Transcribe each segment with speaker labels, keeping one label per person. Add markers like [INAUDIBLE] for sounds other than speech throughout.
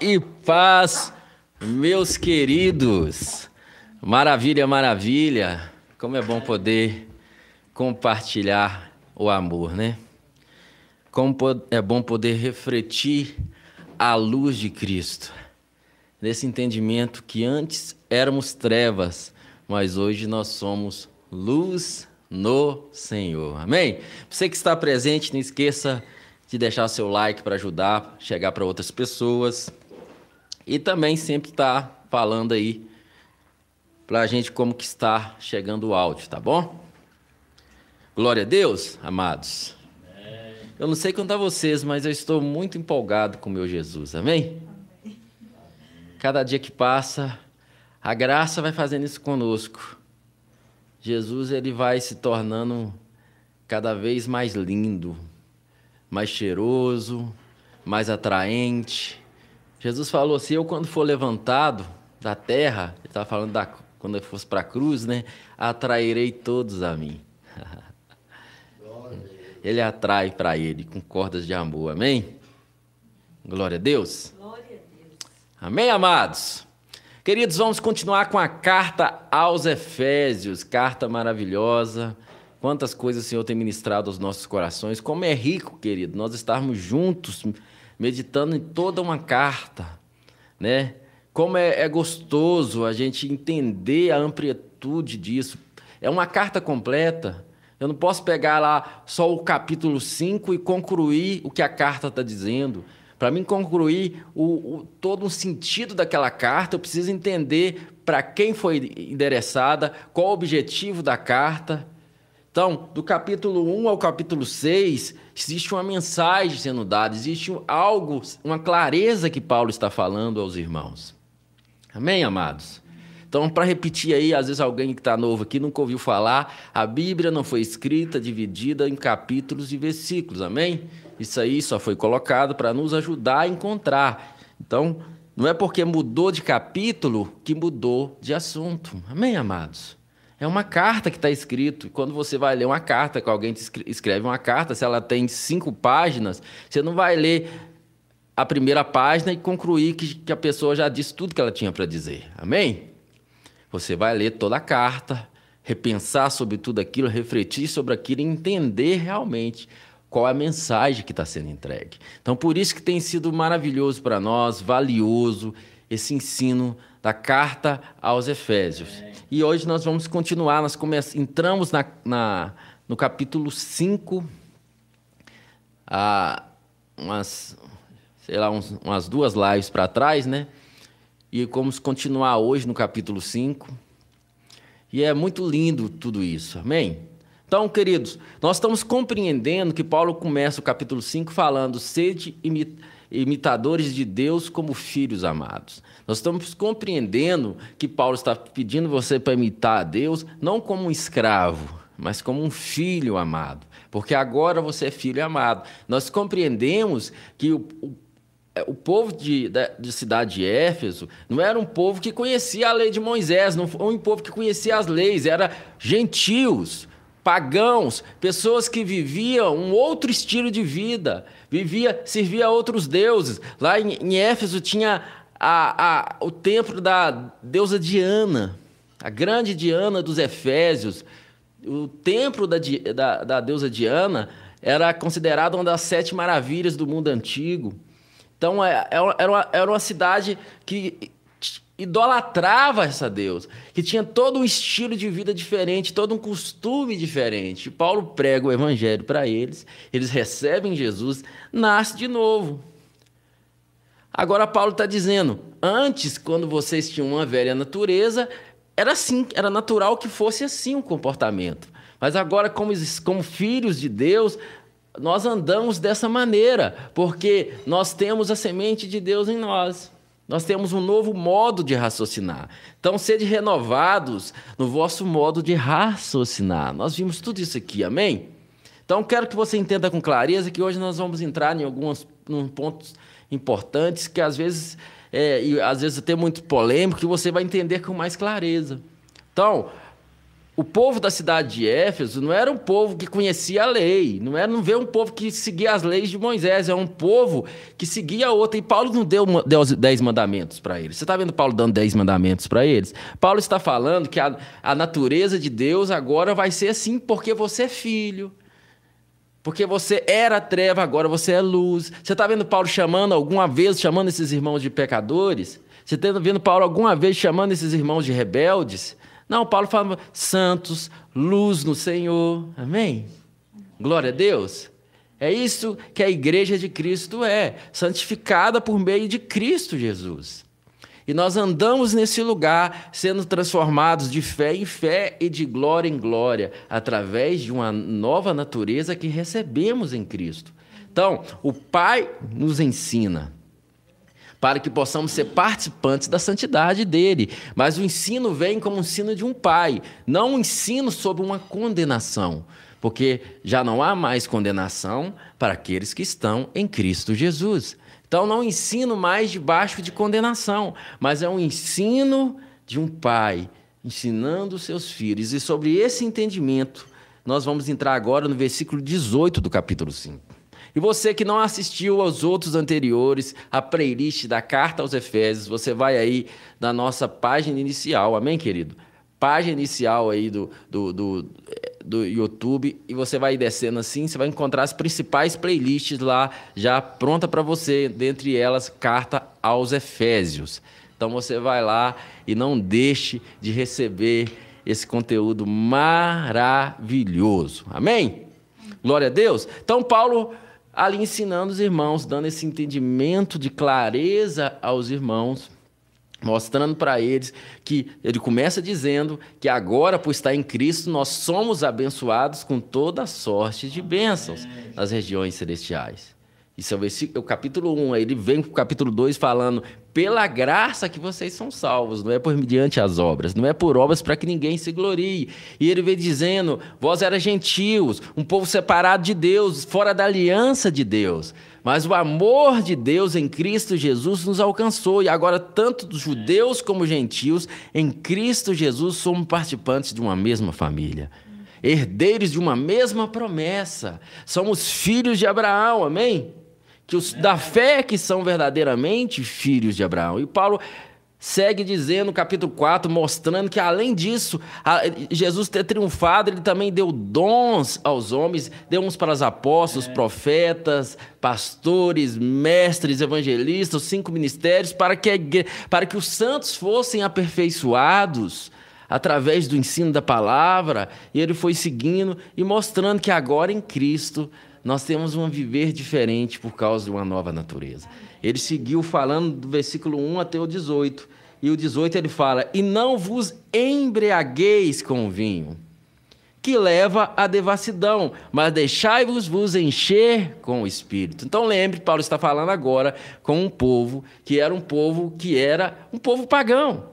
Speaker 1: e paz, meus queridos. Maravilha, maravilha. Como é bom poder compartilhar o amor, né? Como é bom poder refletir a luz de Cristo. Nesse entendimento que antes éramos trevas, mas hoje nós somos luz no Senhor. Amém? Você que está presente, não esqueça de deixar seu like para ajudar chegar para outras pessoas. E também sempre está falando aí para a gente como que está chegando o áudio, tá bom? Glória a Deus, amados. Eu não sei quanto a vocês, mas eu estou muito empolgado com o meu Jesus, amém? Cada dia que passa, a graça vai fazendo isso conosco. Jesus ele vai se tornando cada vez mais lindo, mais cheiroso, mais atraente. Jesus falou assim: Eu, quando for levantado da terra, ele estava falando da, quando eu fosse para a cruz, né? Atrairei todos a mim. [LAUGHS] ele atrai para ele com cordas de amor, amém? Glória a Deus. Glória a Deus. Amém, amados? Queridos, vamos continuar com a carta aos Efésios, carta maravilhosa. Quantas coisas o Senhor tem ministrado aos nossos corações. Como é rico, querido, nós estarmos juntos meditando em toda uma carta, né? Como é, é gostoso a gente entender a amplitude disso. É uma carta completa. Eu não posso pegar lá só o capítulo 5 e concluir o que a carta está dizendo. Para mim concluir o, o, todo o sentido daquela carta, eu preciso entender para quem foi endereçada, qual o objetivo da carta. Então, do capítulo 1 ao capítulo 6, existe uma mensagem sendo dada, existe algo, uma clareza que Paulo está falando aos irmãos. Amém, amados? Então, para repetir aí, às vezes alguém que está novo aqui nunca ouviu falar, a Bíblia não foi escrita, dividida em capítulos e versículos, amém? Isso aí só foi colocado para nos ajudar a encontrar. Então, não é porque mudou de capítulo que mudou de assunto, amém, amados? É uma carta que está escrito. Quando você vai ler uma carta, que alguém escreve uma carta, se ela tem cinco páginas, você não vai ler a primeira página e concluir que, que a pessoa já disse tudo que ela tinha para dizer. Amém? Você vai ler toda a carta, repensar sobre tudo aquilo, refletir sobre aquilo e entender realmente qual é a mensagem que está sendo entregue. Então, por isso que tem sido maravilhoso para nós, valioso, esse ensino da carta aos Efésios. E hoje nós vamos continuar, nós entramos na, na, no capítulo 5, há umas, sei lá, uns, umas duas lives para trás, né? E vamos continuar hoje no capítulo 5. E é muito lindo tudo isso, amém? Então, queridos, nós estamos compreendendo que Paulo começa o capítulo 5 falando: sede imitadores de Deus como filhos amados. Nós estamos compreendendo que Paulo está pedindo você para imitar a Deus não como um escravo, mas como um filho amado, porque agora você é filho amado. Nós compreendemos que o, o, é, o povo de, de cidade de Éfeso não era um povo que conhecia a lei de Moisés, não foi um povo que conhecia as leis, era gentios, pagãos, pessoas que viviam um outro estilo de vida, vivia, servia a outros deuses. Lá em, em Éfeso tinha a, a, o templo da deusa Diana, a grande Diana dos Efésios. O templo da, da, da deusa Diana era considerado uma das sete maravilhas do mundo antigo. Então, é, é era uma, era uma cidade que idolatrava essa deusa, que tinha todo um estilo de vida diferente, todo um costume diferente. Paulo prega o evangelho para eles, eles recebem Jesus, nasce de novo. Agora Paulo está dizendo: antes, quando vocês tinham uma velha natureza, era assim, era natural que fosse assim o comportamento. Mas agora, como, como filhos de Deus, nós andamos dessa maneira, porque nós temos a semente de Deus em nós. Nós temos um novo modo de raciocinar. Então, sede renovados no vosso modo de raciocinar. Nós vimos tudo isso aqui, amém? Então, quero que você entenda com clareza que hoje nós vamos entrar em alguns pontos importantes que às vezes, é, e às vezes até muito polêmico, que você vai entender com mais clareza. Então, o povo da cidade de Éfeso não era um povo que conhecia a lei, não era não vê um povo que seguia as leis de Moisés, é um povo que seguia a outra. E Paulo não deu, deu dez mandamentos para eles. Você está vendo Paulo dando dez mandamentos para eles? Paulo está falando que a, a natureza de Deus agora vai ser assim porque você é filho. Porque você era treva, agora você é luz. Você está vendo Paulo chamando alguma vez, chamando esses irmãos de pecadores? Você está vendo Paulo alguma vez chamando esses irmãos de rebeldes? Não, Paulo fala santos, luz no Senhor. Amém? Glória a Deus. É isso que a igreja de Cristo é, santificada por meio de Cristo Jesus. E nós andamos nesse lugar, sendo transformados de fé em fé e de glória em glória, através de uma nova natureza que recebemos em Cristo. Então, o Pai nos ensina para que possamos ser participantes da santidade dele. Mas o ensino vem como ensino de um pai, não um ensino sobre uma condenação, porque já não há mais condenação para aqueles que estão em Cristo Jesus. Então não ensino mais debaixo de condenação, mas é um ensino de um pai ensinando os seus filhos. E sobre esse entendimento, nós vamos entrar agora no versículo 18 do capítulo 5. E você que não assistiu aos outros anteriores, a playlist da Carta aos Efésios, você vai aí na nossa página inicial, amém, querido? Página inicial aí do, do, do, do YouTube e você vai descendo assim, você vai encontrar as principais playlists lá já pronta para você, dentre elas Carta aos Efésios. Então você vai lá e não deixe de receber esse conteúdo maravilhoso. Amém? Glória a Deus. Então Paulo ali ensinando os irmãos, dando esse entendimento de clareza aos irmãos, mostrando para eles que ele começa dizendo que agora, por estar em Cristo, nós somos abençoados com toda sorte de bênçãos nas regiões celestiais. Isso é o, versículo, é o capítulo 1, aí ele vem para o capítulo 2 falando: pela graça que vocês são salvos, não é por mediante as obras, não é por obras para que ninguém se glorie. E ele vem dizendo: vós eras gentios, um povo separado de Deus, fora da aliança de Deus. Mas o amor de Deus em Cristo Jesus nos alcançou, e agora, tanto judeus como gentios, em Cristo Jesus somos participantes de uma mesma família herdeiros de uma mesma promessa. Somos filhos de Abraão, amém? Que os da fé que são verdadeiramente filhos de Abraão. E Paulo segue dizendo no capítulo 4, mostrando que além disso, Jesus ter triunfado, ele também deu dons aos homens, deu uns para os apóstolos, é. profetas, pastores, mestres, evangelistas, cinco ministérios, para que, para que os santos fossem aperfeiçoados através do ensino da palavra, e ele foi seguindo e mostrando que agora em Cristo nós temos um viver diferente por causa de uma nova natureza. Ele seguiu falando do versículo 1 até o 18. E o 18 ele fala: E não vos embriagueis com vinho, que leva à devassidão, mas deixai-vos vos encher com o Espírito. Então lembre, Paulo está falando agora com um povo que era um povo que era um povo pagão.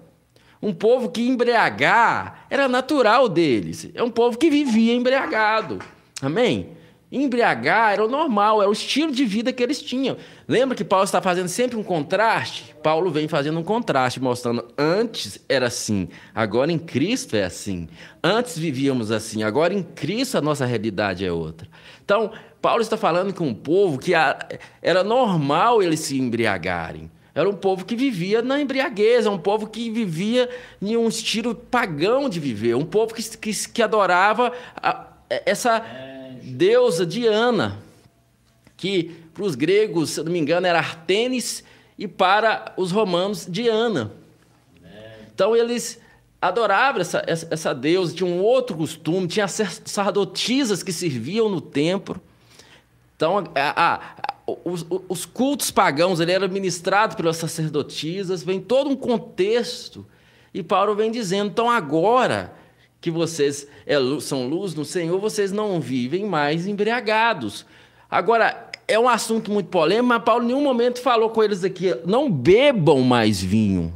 Speaker 1: Um povo que embriagar era natural deles. É um povo que vivia embriagado. Amém? Embriagar era o normal, era o estilo de vida que eles tinham. Lembra que Paulo está fazendo sempre um contraste? Paulo vem fazendo um contraste, mostrando antes era assim, agora em Cristo é assim. Antes vivíamos assim, agora em Cristo a nossa realidade é outra. Então, Paulo está falando com um povo que era normal eles se embriagarem. Era um povo que vivia na embriaguez, um povo que vivia em um estilo pagão de viver, um povo que, que, que adorava a, essa deusa Diana, que para os gregos, se não me engano, era Artemis e para os romanos, Diana. Então eles adoravam essa, essa, essa deusa, tinha um outro costume, tinha sacerdotisas que serviam no templo. Então, a, a, os, os, cultos pagãos ele eram ministrados pelas sacerdotisas, vem todo um contexto. E Paulo vem dizendo, então agora que vocês é, são luz no Senhor, vocês não vivem mais embriagados. Agora, é um assunto muito polêmico, mas Paulo em nenhum momento falou com eles aqui, não bebam mais vinho.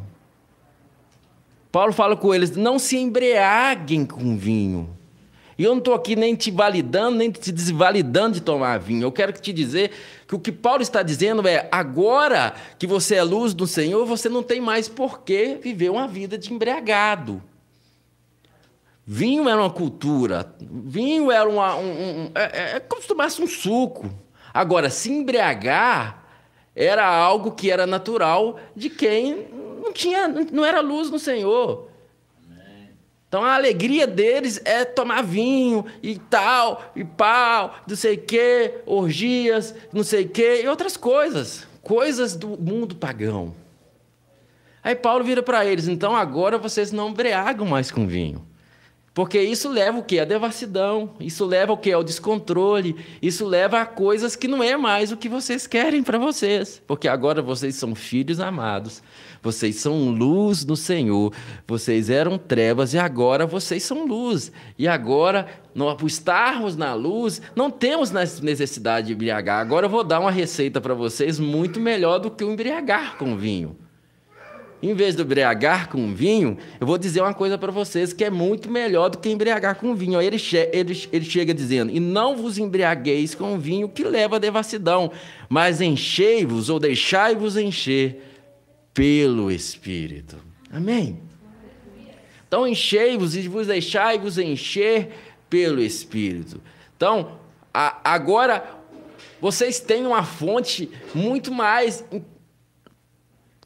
Speaker 1: Paulo fala com eles, não se embriaguem com vinho. E eu não estou aqui nem te validando, nem te desvalidando de tomar vinho. Eu quero te dizer que o que Paulo está dizendo é: agora que você é luz do Senhor, você não tem mais por que viver uma vida de embriagado. Vinho era uma cultura, vinho era uma, um, um, é, é, é como se tomasse um suco. Agora, se embriagar era algo que era natural de quem não tinha, não era luz no Senhor. Então a alegria deles é tomar vinho e tal, e pau, não sei o quê, orgias, não sei o quê, e outras coisas. Coisas do mundo pagão. Aí Paulo vira para eles: então agora vocês não embriagam mais com vinho. Porque isso leva o quê? A devassidão. Isso leva o quê? Ao descontrole. Isso leva a coisas que não é mais o que vocês querem para vocês. Porque agora vocês são filhos amados. Vocês são luz no Senhor. Vocês eram trevas e agora vocês são luz. E agora, por estarmos na luz, não temos necessidade de embriagar. Agora eu vou dar uma receita para vocês muito melhor do que o embriagar com vinho. Em vez de embriagar com vinho, eu vou dizer uma coisa para vocês que é muito melhor do que embriagar com vinho. Aí ele, che ele, ele chega dizendo: E não vos embriagueis com vinho que leva à devassidão, mas enchei-vos ou deixai-vos encher pelo Espírito. Amém? Então enchei-vos e vos deixai-vos encher pelo Espírito. Então, a, agora vocês têm uma fonte muito mais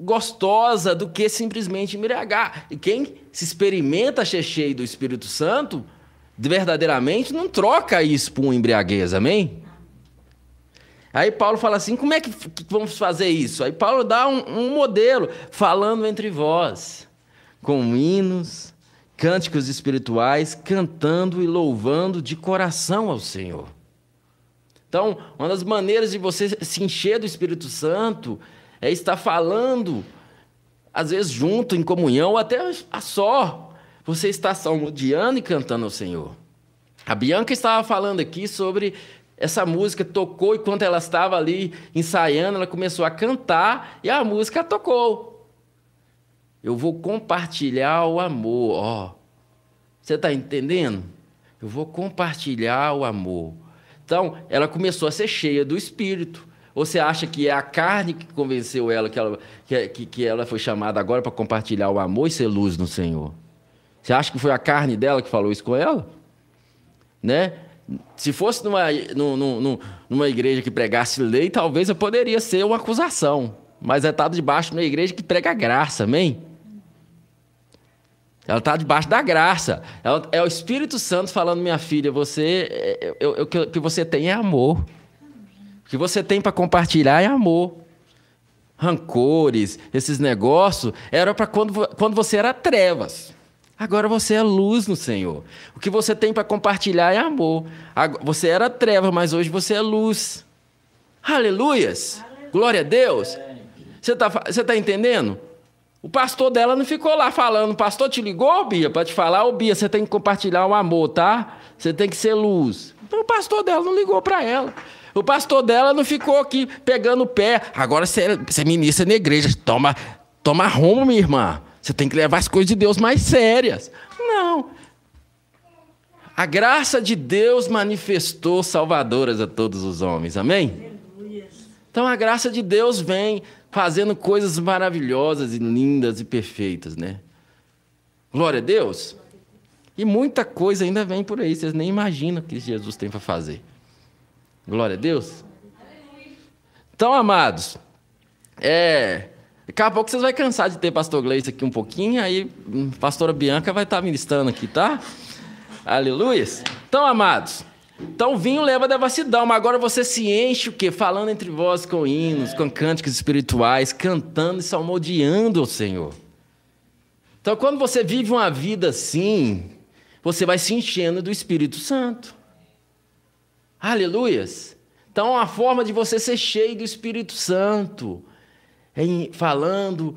Speaker 1: gostosa do que simplesmente embriagar. E quem se experimenta cheio do Espírito Santo, verdadeiramente não troca isso por uma embriaguez, amém? Aí Paulo fala assim: como é que, que vamos fazer isso? Aí Paulo dá um, um modelo, falando entre vós, com hinos, cânticos espirituais, cantando e louvando de coração ao Senhor. Então, uma das maneiras de você se encher do Espírito Santo é estar falando, às vezes junto, em comunhão, até a só. Você está salmodiando e cantando ao Senhor. A Bianca estava falando aqui sobre essa música, tocou, e quando ela estava ali ensaiando, ela começou a cantar e a música tocou. Eu vou compartilhar o amor, ó. Você está entendendo? Eu vou compartilhar o amor. Então, ela começou a ser cheia do Espírito. Ou você acha que é a carne que convenceu ela que ela, que, que ela foi chamada agora para compartilhar o amor e ser luz no Senhor? Você acha que foi a carne dela que falou isso com ela? Né? Se fosse numa, numa, numa igreja que pregasse lei, talvez eu poderia ser uma acusação. Mas ela está debaixo de uma igreja que prega graça, amém? Ela está debaixo da graça. Ela, é o Espírito Santo falando, minha filha, você, o que você tem é amor que você tem para compartilhar é amor. Rancores, esses negócios, era para quando, quando você era trevas. Agora você é luz no Senhor. O que você tem para compartilhar é amor. Você era treva, mas hoje você é luz. Aleluias! Glória a Deus! Você está você tá entendendo? O pastor dela não ficou lá falando, o pastor te ligou, Bia, para te falar, ô oh, Bia, você tem que compartilhar o amor, tá? Você tem que ser luz. Então o pastor dela não ligou para ela. O pastor dela não ficou aqui pegando o pé. Agora você, você ministra na igreja. Toma, toma rumo, minha irmã. Você tem que levar as coisas de Deus mais sérias. Não. A graça de Deus manifestou salvadoras a todos os homens. Amém? Então a graça de Deus vem fazendo coisas maravilhosas e lindas e perfeitas, né? Glória a Deus. E muita coisa ainda vem por aí, vocês nem imaginam o que Jesus tem para fazer. Glória a Deus. Então, amados, é, daqui a pouco vocês vão cansar de ter pastor Gleice aqui um pouquinho, aí hum, pastora Bianca vai estar ministrando aqui, tá? Aleluia. Então, amados, então vinho leva devassidão, mas agora você se enche o quê? Falando entre vós com hinos, com cânticos espirituais, cantando e salmodiando ao Senhor. Então, quando você vive uma vida assim, você vai se enchendo do Espírito Santo. Aleluias! Então, a forma de você ser cheio do Espírito Santo, falando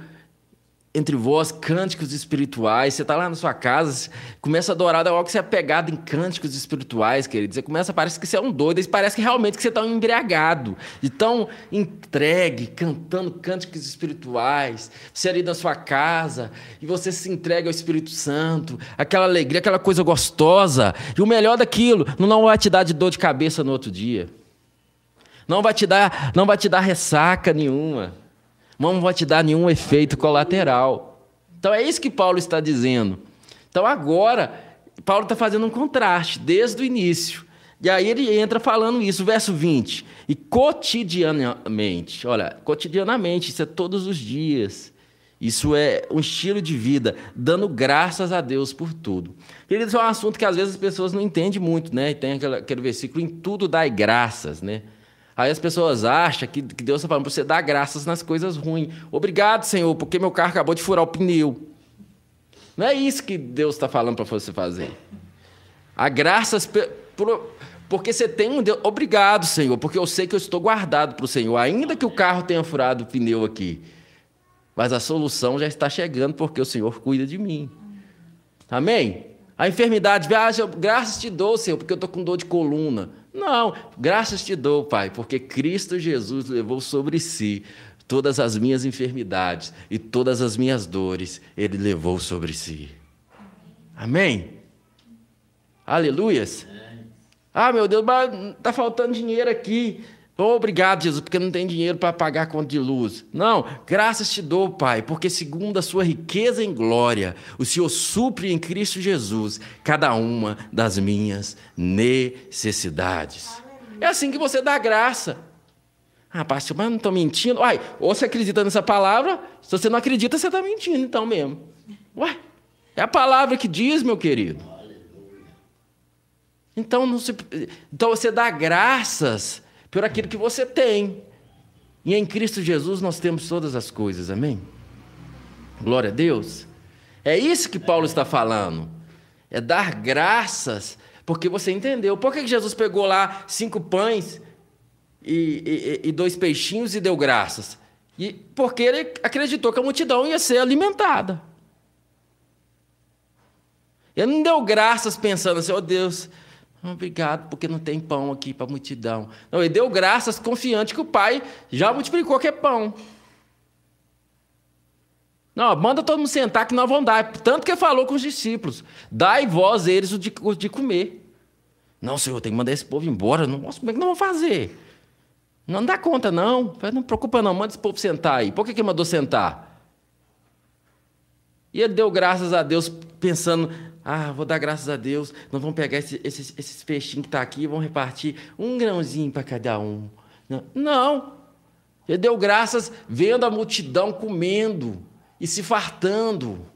Speaker 1: entre vós cânticos espirituais. Você está lá na sua casa, começa a adorar, algo que você é pegado em cânticos espirituais, querido. Você começa, parece que você é um doido, parece que realmente que você está embriagado, e tão entregue, cantando cânticos espirituais. Você ali na sua casa, e você se entrega ao Espírito Santo, aquela alegria, aquela coisa gostosa. E o melhor daquilo, não vai te dar de dor de cabeça no outro dia. Não vai te dar, não vai te dar ressaca nenhuma não vai te dar nenhum efeito colateral. Então é isso que Paulo está dizendo. Então agora, Paulo está fazendo um contraste desde o início. E aí ele entra falando isso, verso 20. E cotidianamente, olha, cotidianamente, isso é todos os dias. Isso é um estilo de vida, dando graças a Deus por tudo. Queridos, é um assunto que às vezes as pessoas não entendem muito, né? E tem aquele, aquele versículo, em tudo dai graças, né? Aí as pessoas acham que, que Deus está falando para você dar graças nas coisas ruins. Obrigado, Senhor, porque meu carro acabou de furar o pneu. Não é isso que Deus está falando para você fazer. A graças por, porque você tem um Deus. Obrigado, Senhor, porque eu sei que eu estou guardado para o Senhor, ainda que o carro tenha furado o pneu aqui. Mas a solução já está chegando porque o Senhor cuida de mim. Amém? A enfermidade, ah, graças te dou, Senhor, porque eu estou com dor de coluna. Não, graças te dou, Pai, porque Cristo Jesus levou sobre si todas as minhas enfermidades e todas as minhas dores, Ele levou sobre si. Amém? Aleluias. Ah, meu Deus, mas está faltando dinheiro aqui. Obrigado, Jesus, porque não tem dinheiro para pagar a conta de luz. Não, graças te dou, Pai, porque segundo a sua riqueza em glória, o Senhor supre em Cristo Jesus cada uma das minhas necessidades. É assim que você dá graça. Ah, pastor, mas não estou mentindo. Uai, ou você acredita nessa palavra, se você não acredita, você está mentindo então mesmo. Uai, é a palavra que diz, meu querido. Então, se... então você dá graças por aquilo que você tem. E em Cristo Jesus nós temos todas as coisas, amém? Glória a Deus. É isso que Paulo está falando. É dar graças, porque você entendeu. Por que Jesus pegou lá cinco pães e, e, e dois peixinhos e deu graças? E porque ele acreditou que a multidão ia ser alimentada. Ele não deu graças pensando assim, oh Deus, Obrigado, porque não tem pão aqui para a multidão. Não, ele deu graças confiante que o pai já multiplicou que é pão. Não, manda todo mundo sentar que nós vamos dar. Tanto que falou com os discípulos: dai vós eles o de, o de comer. Não, Senhor, tem que mandar esse povo embora. Nossa, como é que nós vamos fazer? Não dá conta, não. Não preocupa, não. Manda esse povo sentar aí. Por que, que ele mandou sentar? E ele deu graças a Deus, pensando: ah, vou dar graças a Deus, nós vamos pegar esse, esses, esses peixinhos que estão tá aqui e vamos repartir um grãozinho para cada um. Não. Não. Ele deu graças vendo a multidão comendo e se fartando.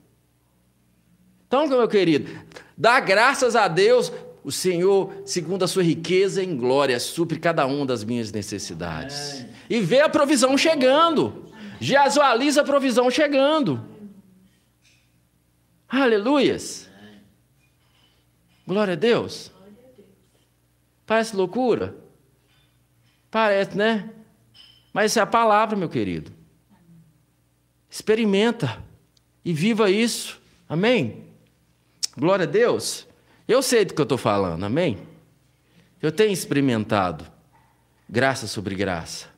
Speaker 1: Então, meu querido, dá graças a Deus, o Senhor, segundo a sua riqueza em glória, supre cada uma das minhas necessidades. É. E vê a provisão chegando. Visualiza a provisão chegando. Aleluias. Glória a Deus. Parece loucura? Parece, né? Mas é a palavra, meu querido. Experimenta e viva isso. Amém? Glória a Deus. Eu sei do que eu estou falando, amém? Eu tenho experimentado graça sobre graça.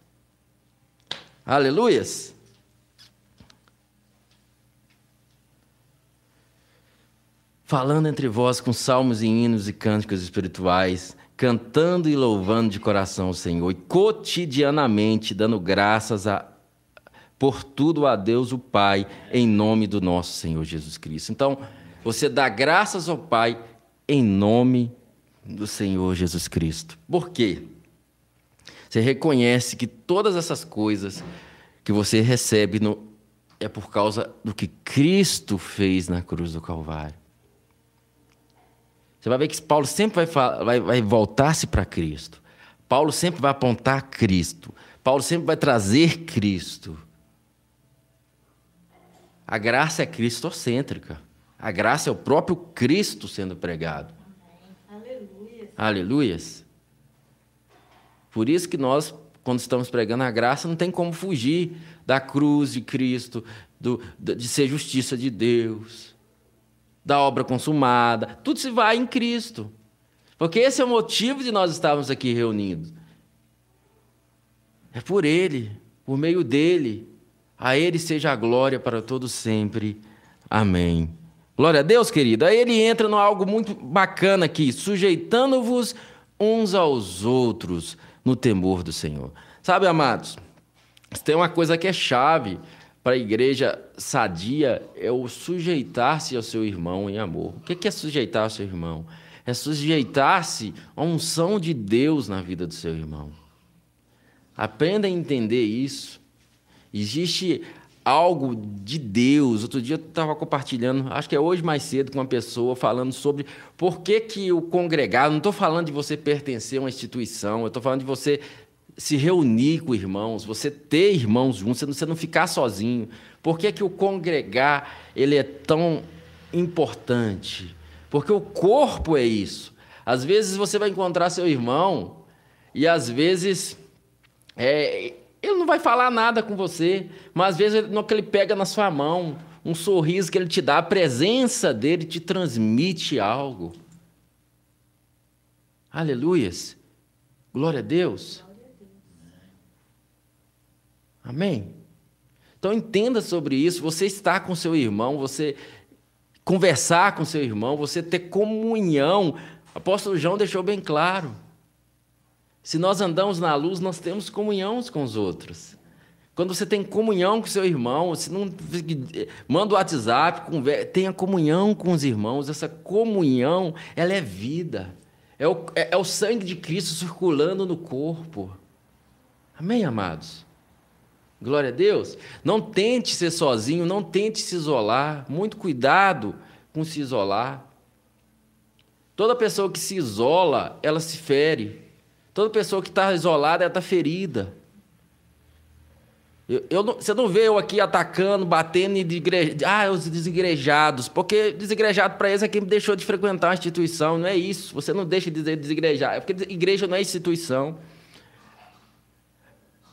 Speaker 1: Aleluias. Falando entre vós com salmos e hinos e cânticos espirituais, cantando e louvando de coração o Senhor, e cotidianamente dando graças a, por tudo a Deus o Pai, em nome do nosso Senhor Jesus Cristo. Então, você dá graças ao Pai em nome do Senhor Jesus Cristo. Por quê? Você reconhece que todas essas coisas que você recebe no, é por causa do que Cristo fez na cruz do Calvário. Você vai ver que Paulo sempre vai, vai, vai voltar-se para Cristo. Paulo sempre vai apontar Cristo. Paulo sempre vai trazer Cristo. A graça é cristocêntrica. A graça é o próprio Cristo sendo pregado. Aleluia. Aleluias. Por isso que nós, quando estamos pregando a graça, não tem como fugir da cruz de Cristo, do, de ser justiça de Deus da obra consumada, tudo se vai em Cristo. Porque esse é o motivo de nós estarmos aqui reunidos. É por Ele, por meio dele. A Ele seja a glória para todos sempre. Amém. Glória a Deus, querido. Aí ele entra no algo muito bacana aqui, sujeitando-vos uns aos outros no temor do Senhor. Sabe, amados, tem uma coisa que é chave para a igreja sadia é o sujeitar-se ao seu irmão em amor. O que é sujeitar ao seu irmão? É sujeitar-se à unção de Deus na vida do seu irmão. Aprenda a entender isso. Existe algo de Deus. Outro dia eu estava compartilhando, acho que é hoje mais cedo, com uma pessoa falando sobre por que, que o congregado. Não estou falando de você pertencer a uma instituição, eu estou falando de você se reunir com irmãos, você ter irmãos juntos, você não ficar sozinho. Por que, que o congregar ele é tão importante? Porque o corpo é isso. Às vezes você vai encontrar seu irmão e às vezes é, ele não vai falar nada com você, mas às vezes no que ele pega na sua mão, um sorriso que ele te dá, a presença dele te transmite algo. Aleluias. Glória a Deus. Amém? Então entenda sobre isso. Você está com seu irmão, você conversar com seu irmão, você ter comunhão. Apóstolo João deixou bem claro. Se nós andamos na luz, nós temos comunhão com os outros. Quando você tem comunhão com seu irmão, você não manda o WhatsApp, conversa, tenha comunhão com os irmãos. Essa comunhão, ela é vida. É o, é, é o sangue de Cristo circulando no corpo. Amém, amados? Glória a Deus. Não tente ser sozinho, não tente se isolar. Muito cuidado com se isolar. Toda pessoa que se isola, ela se fere. Toda pessoa que está isolada, ela está ferida. Eu, eu você não vê eu aqui atacando, batendo em igreja, ah, os desigrejados, porque desigrejado para eles é quem deixou de frequentar a instituição, não é isso. Você não deixa de dizer desigrejar, é porque igreja não é instituição.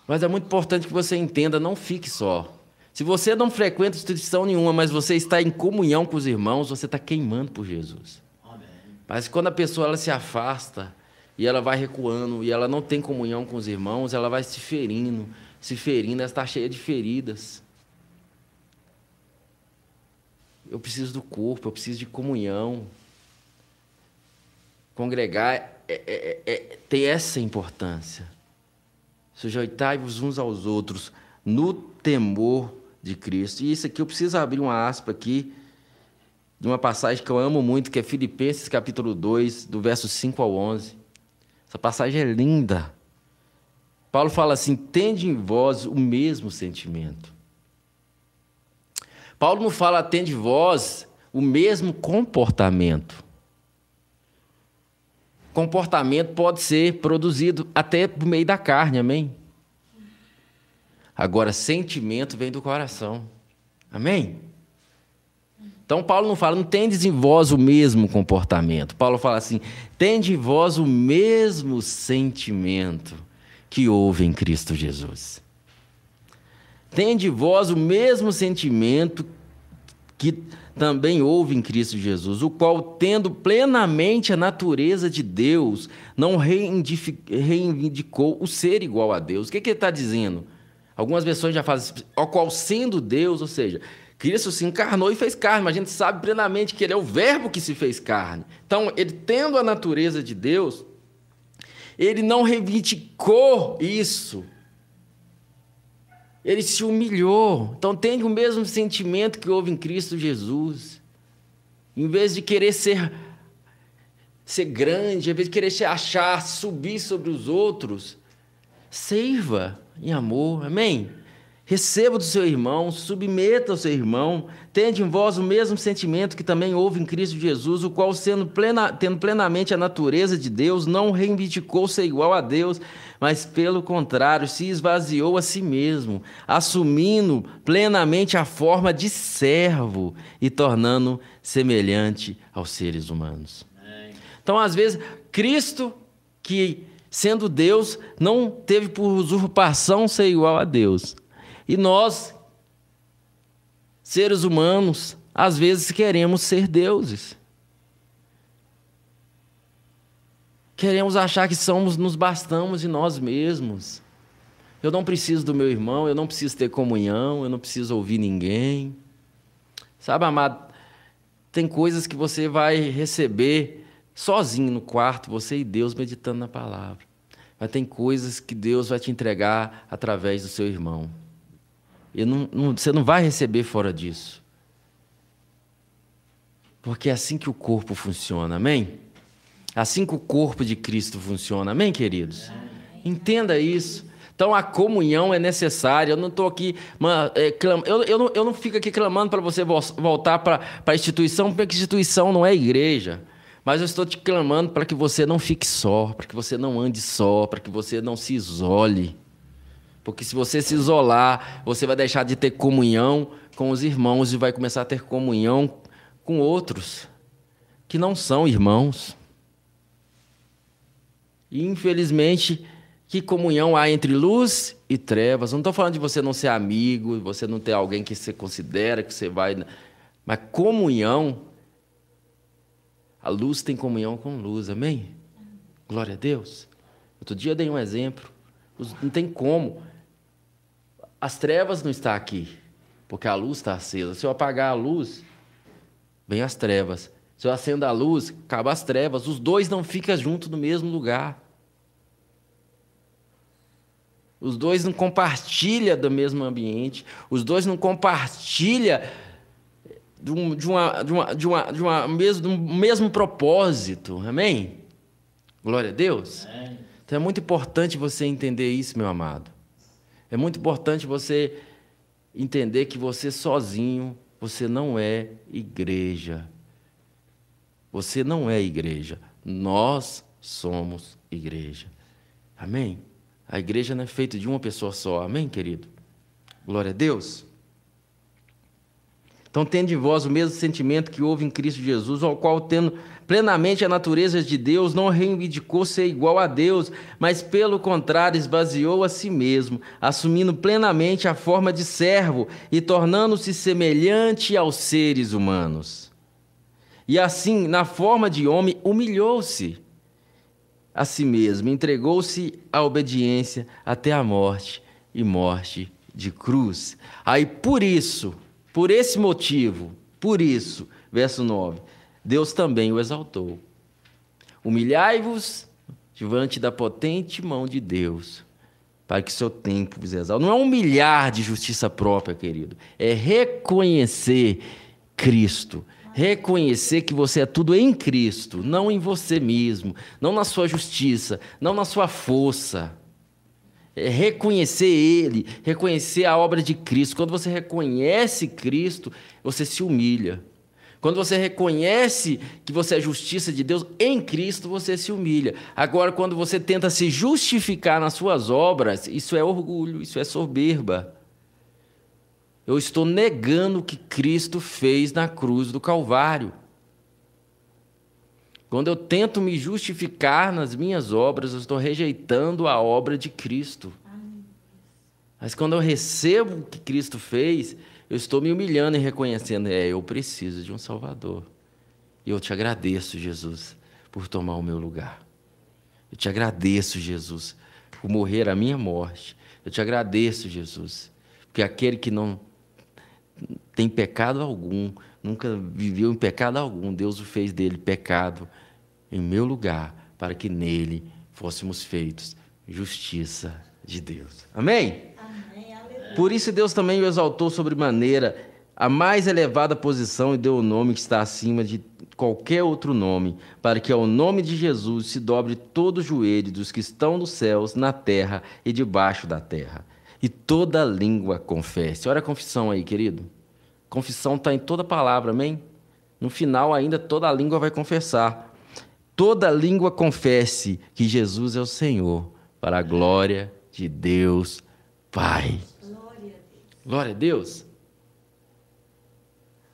Speaker 1: Mas é muito importante que você entenda, não fique só. Se você não frequenta instituição nenhuma, mas você está em comunhão com os irmãos, você está queimando por Jesus. Amém. Mas quando a pessoa ela se afasta e ela vai recuando e ela não tem comunhão com os irmãos, ela vai se ferindo, se ferindo, ela está cheia de feridas. Eu preciso do corpo, eu preciso de comunhão. Congregar é, é, é, é tem essa importância. Sujeitai-vos uns aos outros no temor de Cristo. E isso aqui eu preciso abrir uma aspa aqui de uma passagem que eu amo muito, que é Filipenses capítulo 2, do verso 5 ao 11. Essa passagem é linda. Paulo fala assim: tende em vós o mesmo sentimento. Paulo não fala, tende em vós o mesmo comportamento comportamento pode ser produzido até por meio da carne, amém? Agora, sentimento vem do coração, amém? Então, Paulo não fala, não tendes em vós o mesmo comportamento. Paulo fala assim, tende em vós o mesmo sentimento que houve em Cristo Jesus. Tende em vós o mesmo sentimento que também houve em Cristo Jesus, o qual, tendo plenamente a natureza de Deus, não reivindicou o ser igual a Deus. O que, que ele está dizendo? Algumas versões já fazem, o qual sendo Deus, ou seja, Cristo se encarnou e fez carne, mas a gente sabe plenamente que ele é o verbo que se fez carne. Então, ele tendo a natureza de Deus, ele não reivindicou isso ele se humilhou. Então tem o mesmo sentimento que houve em Cristo Jesus. Em vez de querer ser, ser grande, em vez de querer se achar, subir sobre os outros, sirva em amor. Amém? Receba do seu irmão, submeta ao seu irmão, tende em vós o mesmo sentimento que também houve em Cristo Jesus, o qual, sendo plena, tendo plenamente a natureza de Deus, não reivindicou ser igual a Deus, mas, pelo contrário, se esvaziou a si mesmo, assumindo plenamente a forma de servo e tornando semelhante aos seres humanos. Então, às vezes, Cristo, que sendo Deus, não teve por usurpação ser igual a Deus e nós, seres humanos, às vezes queremos ser deuses. Queremos achar que somos, nos bastamos de nós mesmos. Eu não preciso do meu irmão, eu não preciso ter comunhão, eu não preciso ouvir ninguém. Sabe, amado, tem coisas que você vai receber sozinho no quarto, você e Deus meditando na palavra. Mas tem coisas que Deus vai te entregar através do seu irmão. Não, não, você não vai receber fora disso. Porque é assim que o corpo funciona, amém? Assim que o corpo de Cristo funciona, amém, queridos? Entenda isso. Então a comunhão é necessária. Eu não estou aqui. É, eu, eu, não, eu não fico aqui clamando para você voltar para a instituição, porque a instituição não é igreja. Mas eu estou te clamando para que você não fique só, para que você não ande só, para que você não se isole. Porque se você se isolar, você vai deixar de ter comunhão com os irmãos e vai começar a ter comunhão com outros que não são irmãos. E infelizmente, que comunhão há entre luz e trevas? Não estou falando de você não ser amigo, você não ter alguém que você considera que você vai. Mas comunhão a luz tem comunhão com luz, amém? Glória a Deus. Outro dia eu dei um exemplo. Não tem como. As trevas não estão aqui, porque a luz está acesa. Se eu apagar a luz, vem as trevas. Se eu acendo a luz, acaba as trevas. Os dois não ficam juntos no mesmo lugar. Os dois não compartilham do mesmo ambiente. Os dois não compartilham de, um, de, uma, de, uma, de, uma, de, uma mesmo, de um mesmo propósito. Amém? Glória a Deus. Amém. Então é muito importante você entender isso, meu amado. É muito importante você entender que você sozinho, você não é igreja. Você não é igreja. Nós somos igreja. Amém? A igreja não é feita de uma pessoa só. Amém, querido? Glória a Deus. Então, tendo em vós o mesmo sentimento que houve em Cristo Jesus, ao qual, tendo plenamente a natureza de Deus, não reivindicou ser igual a Deus, mas, pelo contrário, esvaziou a si mesmo, assumindo plenamente a forma de servo e tornando-se semelhante aos seres humanos. E assim, na forma de homem, humilhou-se a si mesmo, entregou-se à obediência até a morte e morte de cruz. Aí, por isso, por esse motivo, por isso, verso 9, Deus também o exaltou. Humilhai-vos diante da potente mão de Deus, para que seu tempo vos exalte. Não é humilhar de justiça própria, querido, é reconhecer Cristo. Reconhecer que você é tudo em Cristo, não em você mesmo, não na sua justiça, não na sua força é reconhecer Ele, reconhecer a obra de Cristo. Quando você reconhece Cristo, você se humilha. Quando você reconhece que você é justiça de Deus em Cristo, você se humilha. Agora, quando você tenta se justificar nas suas obras, isso é orgulho, isso é soberba. Eu estou negando o que Cristo fez na cruz do Calvário. Quando eu tento me justificar nas minhas obras, eu estou rejeitando a obra de Cristo. Mas quando eu recebo o que Cristo fez, eu estou me humilhando e reconhecendo: é, eu preciso de um Salvador. E eu te agradeço, Jesus, por tomar o meu lugar. Eu te agradeço, Jesus, por morrer a minha morte. Eu te agradeço, Jesus, porque aquele que não tem pecado algum, nunca viveu em pecado algum. Deus o fez dele pecado em meu lugar, para que nele fôssemos feitos justiça de Deus. Amém? Por isso Deus também o exaltou sobre maneira a mais elevada posição e deu o nome que está acima de qualquer outro nome, para que ao nome de Jesus se dobre todo o joelho dos que estão nos céus, na terra e debaixo da terra, e toda língua confesse. Olha a confissão aí, querido. Confissão está em toda palavra, amém? No final, ainda toda língua vai confessar. Toda língua confesse que Jesus é o Senhor, para a glória de Deus Pai. Glória a Deus.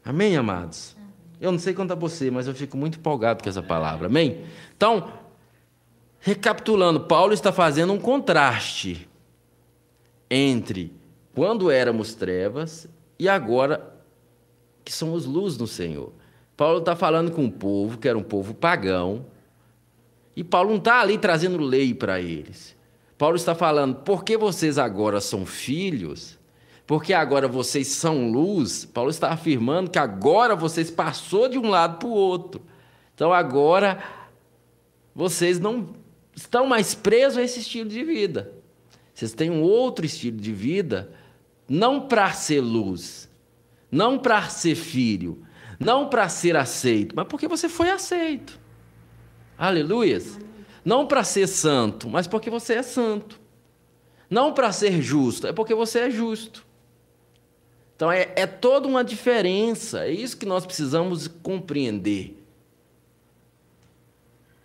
Speaker 1: Amém, amados? Eu não sei quanto a você, mas eu fico muito empolgado com essa palavra. Amém? Então, recapitulando, Paulo está fazendo um contraste entre quando éramos trevas e agora que somos luz no Senhor. Paulo está falando com um povo que era um povo pagão, e Paulo não está ali trazendo lei para eles. Paulo está falando, porque vocês agora são filhos, porque agora vocês são luz, Paulo está afirmando que agora vocês passou de um lado para o outro. Então agora vocês não estão mais presos a esse estilo de vida. Vocês têm um outro estilo de vida não para ser luz, não para ser filho, não para ser aceito, mas porque você foi aceito. Aleluias. Não para ser santo, mas porque você é santo. Não para ser justo, é porque você é justo. Então é, é toda uma diferença, é isso que nós precisamos compreender.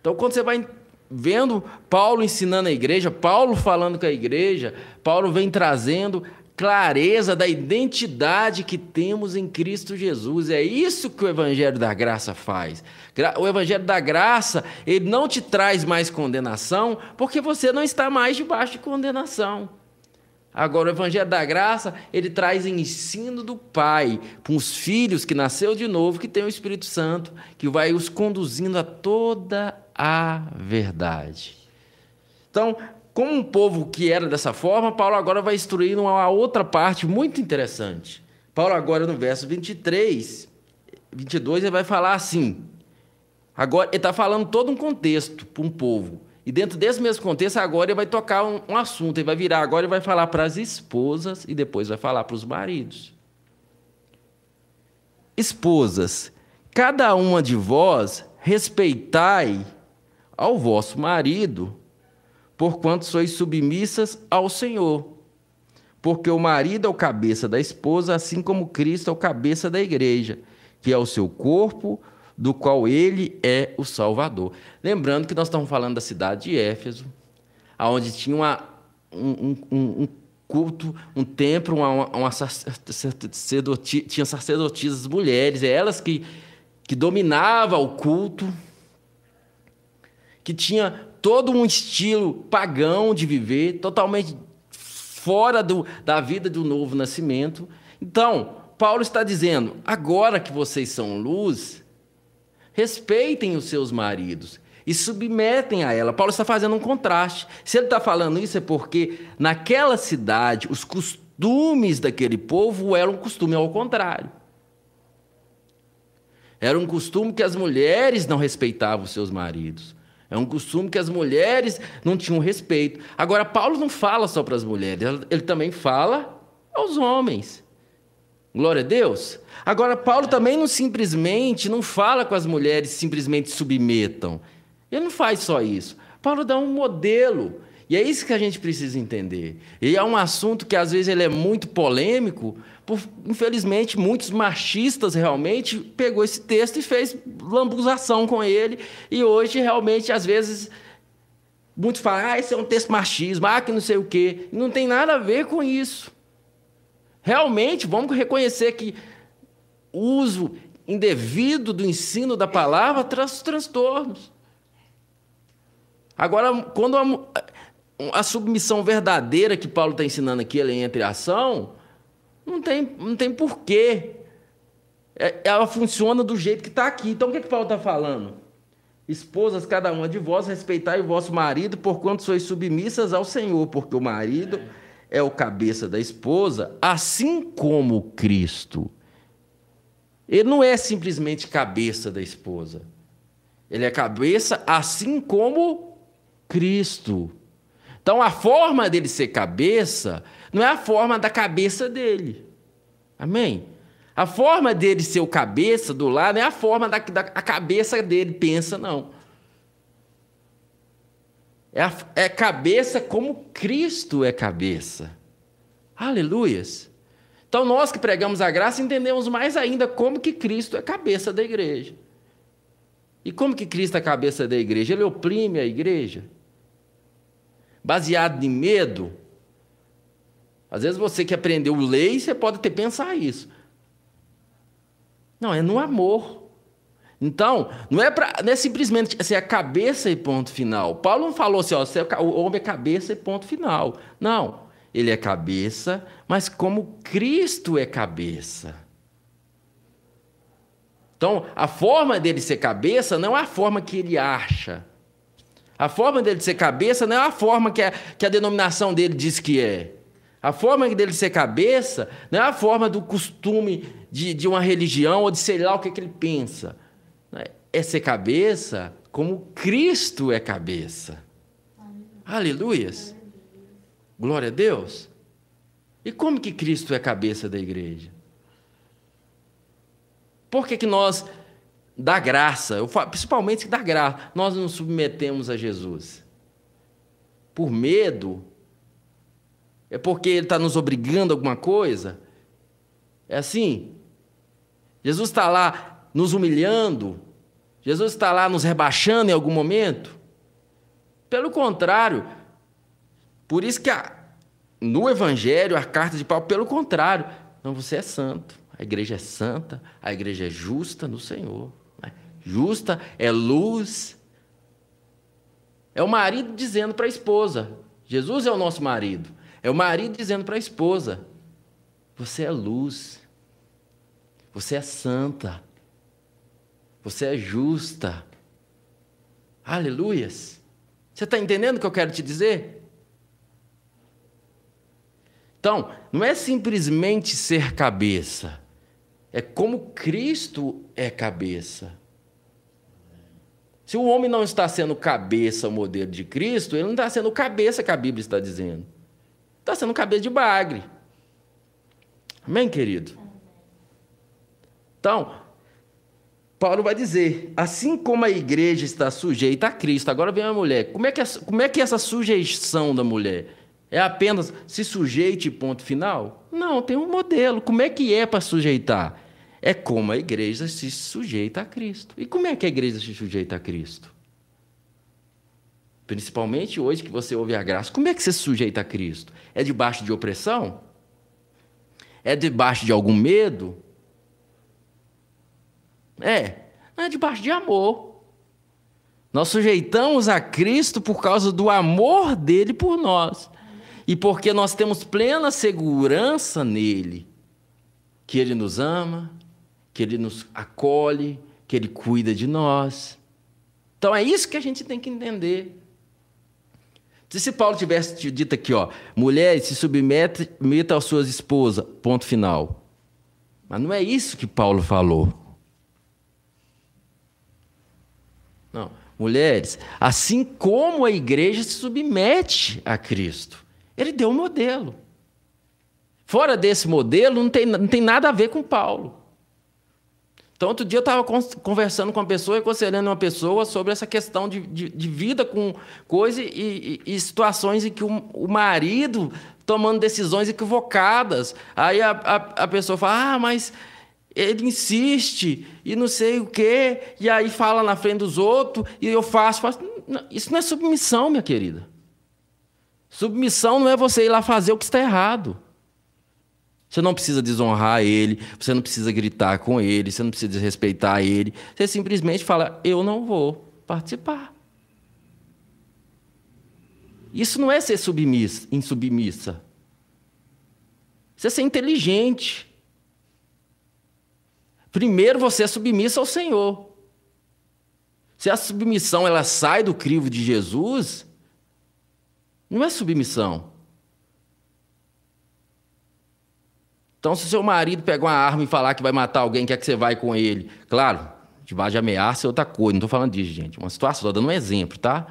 Speaker 1: Então, quando você vai vendo Paulo ensinando a igreja, Paulo falando com a igreja, Paulo vem trazendo clareza da identidade que temos em Cristo Jesus. É isso que o evangelho da graça faz. O evangelho da graça, ele não te traz mais condenação, porque você não está mais debaixo de condenação. Agora, o Evangelho da Graça, ele traz ensino do Pai para os filhos que nasceu de novo, que tem o Espírito Santo, que vai os conduzindo a toda a verdade. Então, como um povo que era dessa forma, Paulo agora vai instruir uma outra parte muito interessante. Paulo agora no verso 23, 22, ele vai falar assim. Agora, ele está falando todo um contexto para um povo. E dentro desse mesmo contexto, agora ele vai tocar um, um assunto. Ele vai virar agora e vai falar para as esposas e depois vai falar para os maridos. Esposas, cada uma de vós respeitai ao vosso marido, porquanto sois submissas ao Senhor. Porque o marido é o cabeça da esposa, assim como Cristo é o cabeça da igreja, que é o seu corpo, do qual ele é o Salvador. Lembrando que nós estamos falando da cidade de Éfeso, onde tinha uma, um, um, um, culto, um templo, uma, uma sacerdoti, tinha sacerdotisas mulheres, elas que, que dominavam o culto que tinha todo um estilo pagão de viver, totalmente fora do, da vida do novo nascimento. Então, Paulo está dizendo: agora que vocês são luz, respeitem os seus maridos e submetem a ela. Paulo está fazendo um contraste. Se ele está falando isso, é porque naquela cidade os costumes daquele povo eram um costume ao contrário. Era um costume que as mulheres não respeitavam os seus maridos. É um costume que as mulheres não tinham respeito. Agora, Paulo não fala só para as mulheres, ele também fala aos homens. Glória a Deus. Agora, Paulo também não simplesmente não fala com as mulheres, simplesmente submetam. Ele não faz só isso. Paulo dá um modelo. E é isso que a gente precisa entender. E é um assunto que às vezes ele é muito polêmico, por, infelizmente, muitos machistas realmente pegou esse texto e fez lambuzação com ele. E hoje, realmente, às vezes, muitos falam, ah, esse é um texto machismo, ah, que não sei o quê. Não tem nada a ver com isso. Realmente, vamos reconhecer que o uso indevido do ensino da palavra traz transtornos. Agora, quando a, a submissão verdadeira que Paulo está ensinando aqui, ela entra em ação, não tem, não tem porquê. É, ela funciona do jeito que está aqui. Então o que, que Paulo está falando? Esposas, cada uma de vós, respeitai o vosso marido, porquanto sois submissas ao Senhor, porque o marido é o cabeça da esposa, assim como Cristo. Ele não é simplesmente cabeça da esposa. Ele é cabeça assim como Cristo. Então a forma dele ser cabeça não é a forma da cabeça dele. Amém? A forma dele ser o cabeça do lado não é a forma da, da a cabeça dele pensa, não. É, a, é cabeça como Cristo é cabeça. Aleluias. Então nós que pregamos a graça entendemos mais ainda como que Cristo é cabeça da igreja. E como que Cristo é cabeça da igreja? Ele oprime a igreja. Baseado em medo, às vezes você que aprendeu lei, você pode até pensar isso. Não, é no amor. Então, não é, pra, não é simplesmente ser a cabeça e ponto final. Paulo não falou assim, ó, é o homem é cabeça e ponto final. Não, ele é cabeça, mas como Cristo é cabeça. Então, a forma dele ser cabeça não é a forma que ele acha. A forma dele ser cabeça não é a forma que a, que a denominação dele diz que é. A forma dele ser cabeça não é a forma do costume de, de uma religião ou de sei lá o que, que ele pensa. É ser cabeça como Cristo é cabeça. Aleluias. Glória a Deus. E como que Cristo é cabeça da igreja? Por que, que nós, da graça, falo, principalmente da graça, nós nos submetemos a Jesus? Por medo? É porque Ele está nos obrigando a alguma coisa? É assim? Jesus está lá nos humilhando? Jesus está lá nos rebaixando em algum momento? Pelo contrário, por isso que a, no Evangelho, a carta de Paulo, pelo contrário, não, você é santo. A igreja é santa, a igreja é justa no Senhor. Né? Justa é luz. É o marido dizendo para a esposa: Jesus é o nosso marido. É o marido dizendo para a esposa: Você é luz. Você é santa. Você é justa. Aleluias. Você está entendendo o que eu quero te dizer? Então, não é simplesmente ser cabeça, é como Cristo é cabeça. Se o homem não está sendo cabeça, o modelo de Cristo, ele não está sendo cabeça que a Bíblia está dizendo. Está sendo cabeça de bagre. Amém, querido? Então, Paulo vai dizer: assim como a igreja está sujeita a Cristo, agora vem a mulher. Como é que, como é, que essa sujeição da mulher? É apenas se sujeite, ponto final? Não, tem um modelo. Como é que é para sujeitar? É como a igreja se sujeita a Cristo. E como é que a igreja se sujeita a Cristo? Principalmente hoje que você ouve a graça. Como é que você se sujeita a Cristo? É debaixo de opressão? É debaixo de algum medo? É, é debaixo de amor. Nós sujeitamos a Cristo por causa do amor dele por nós e porque nós temos plena segurança nele, que ele nos ama, que ele nos acolhe, que ele cuida de nós. Então é isso que a gente tem que entender. Se Paulo tivesse dito aqui, ó, mulheres se submetam às suas esposas, ponto final. Mas não é isso que Paulo falou. Não, mulheres, assim como a igreja se submete a Cristo. Ele deu um modelo. Fora desse modelo, não tem, não tem nada a ver com Paulo. Então, outro dia eu estava conversando com uma pessoa e aconselhando uma pessoa sobre essa questão de, de, de vida com coisas e, e, e, situações em que o, o, marido tomando decisões equivocadas. Aí a, a, a pessoa fala, ah, mas ele insiste e não sei o quê, e aí fala na frente dos outros, e eu faço, faço. Isso não é submissão, minha querida. Submissão não é você ir lá fazer o que está errado. Você não precisa desonrar ele, você não precisa gritar com ele, você não precisa desrespeitar ele. Você simplesmente fala: Eu não vou participar. Isso não é ser submissa, insubmissa. Isso é ser inteligente. Primeiro você é submissa ao Senhor. Se a submissão ela sai do crivo de Jesus, não é submissão. Então, se seu marido pegar uma arma e falar que vai matar alguém, quer que você vai com ele? Claro, debaixo de ameaça é outra coisa, não estou falando disso, gente. Uma situação, estou dando um exemplo, tá?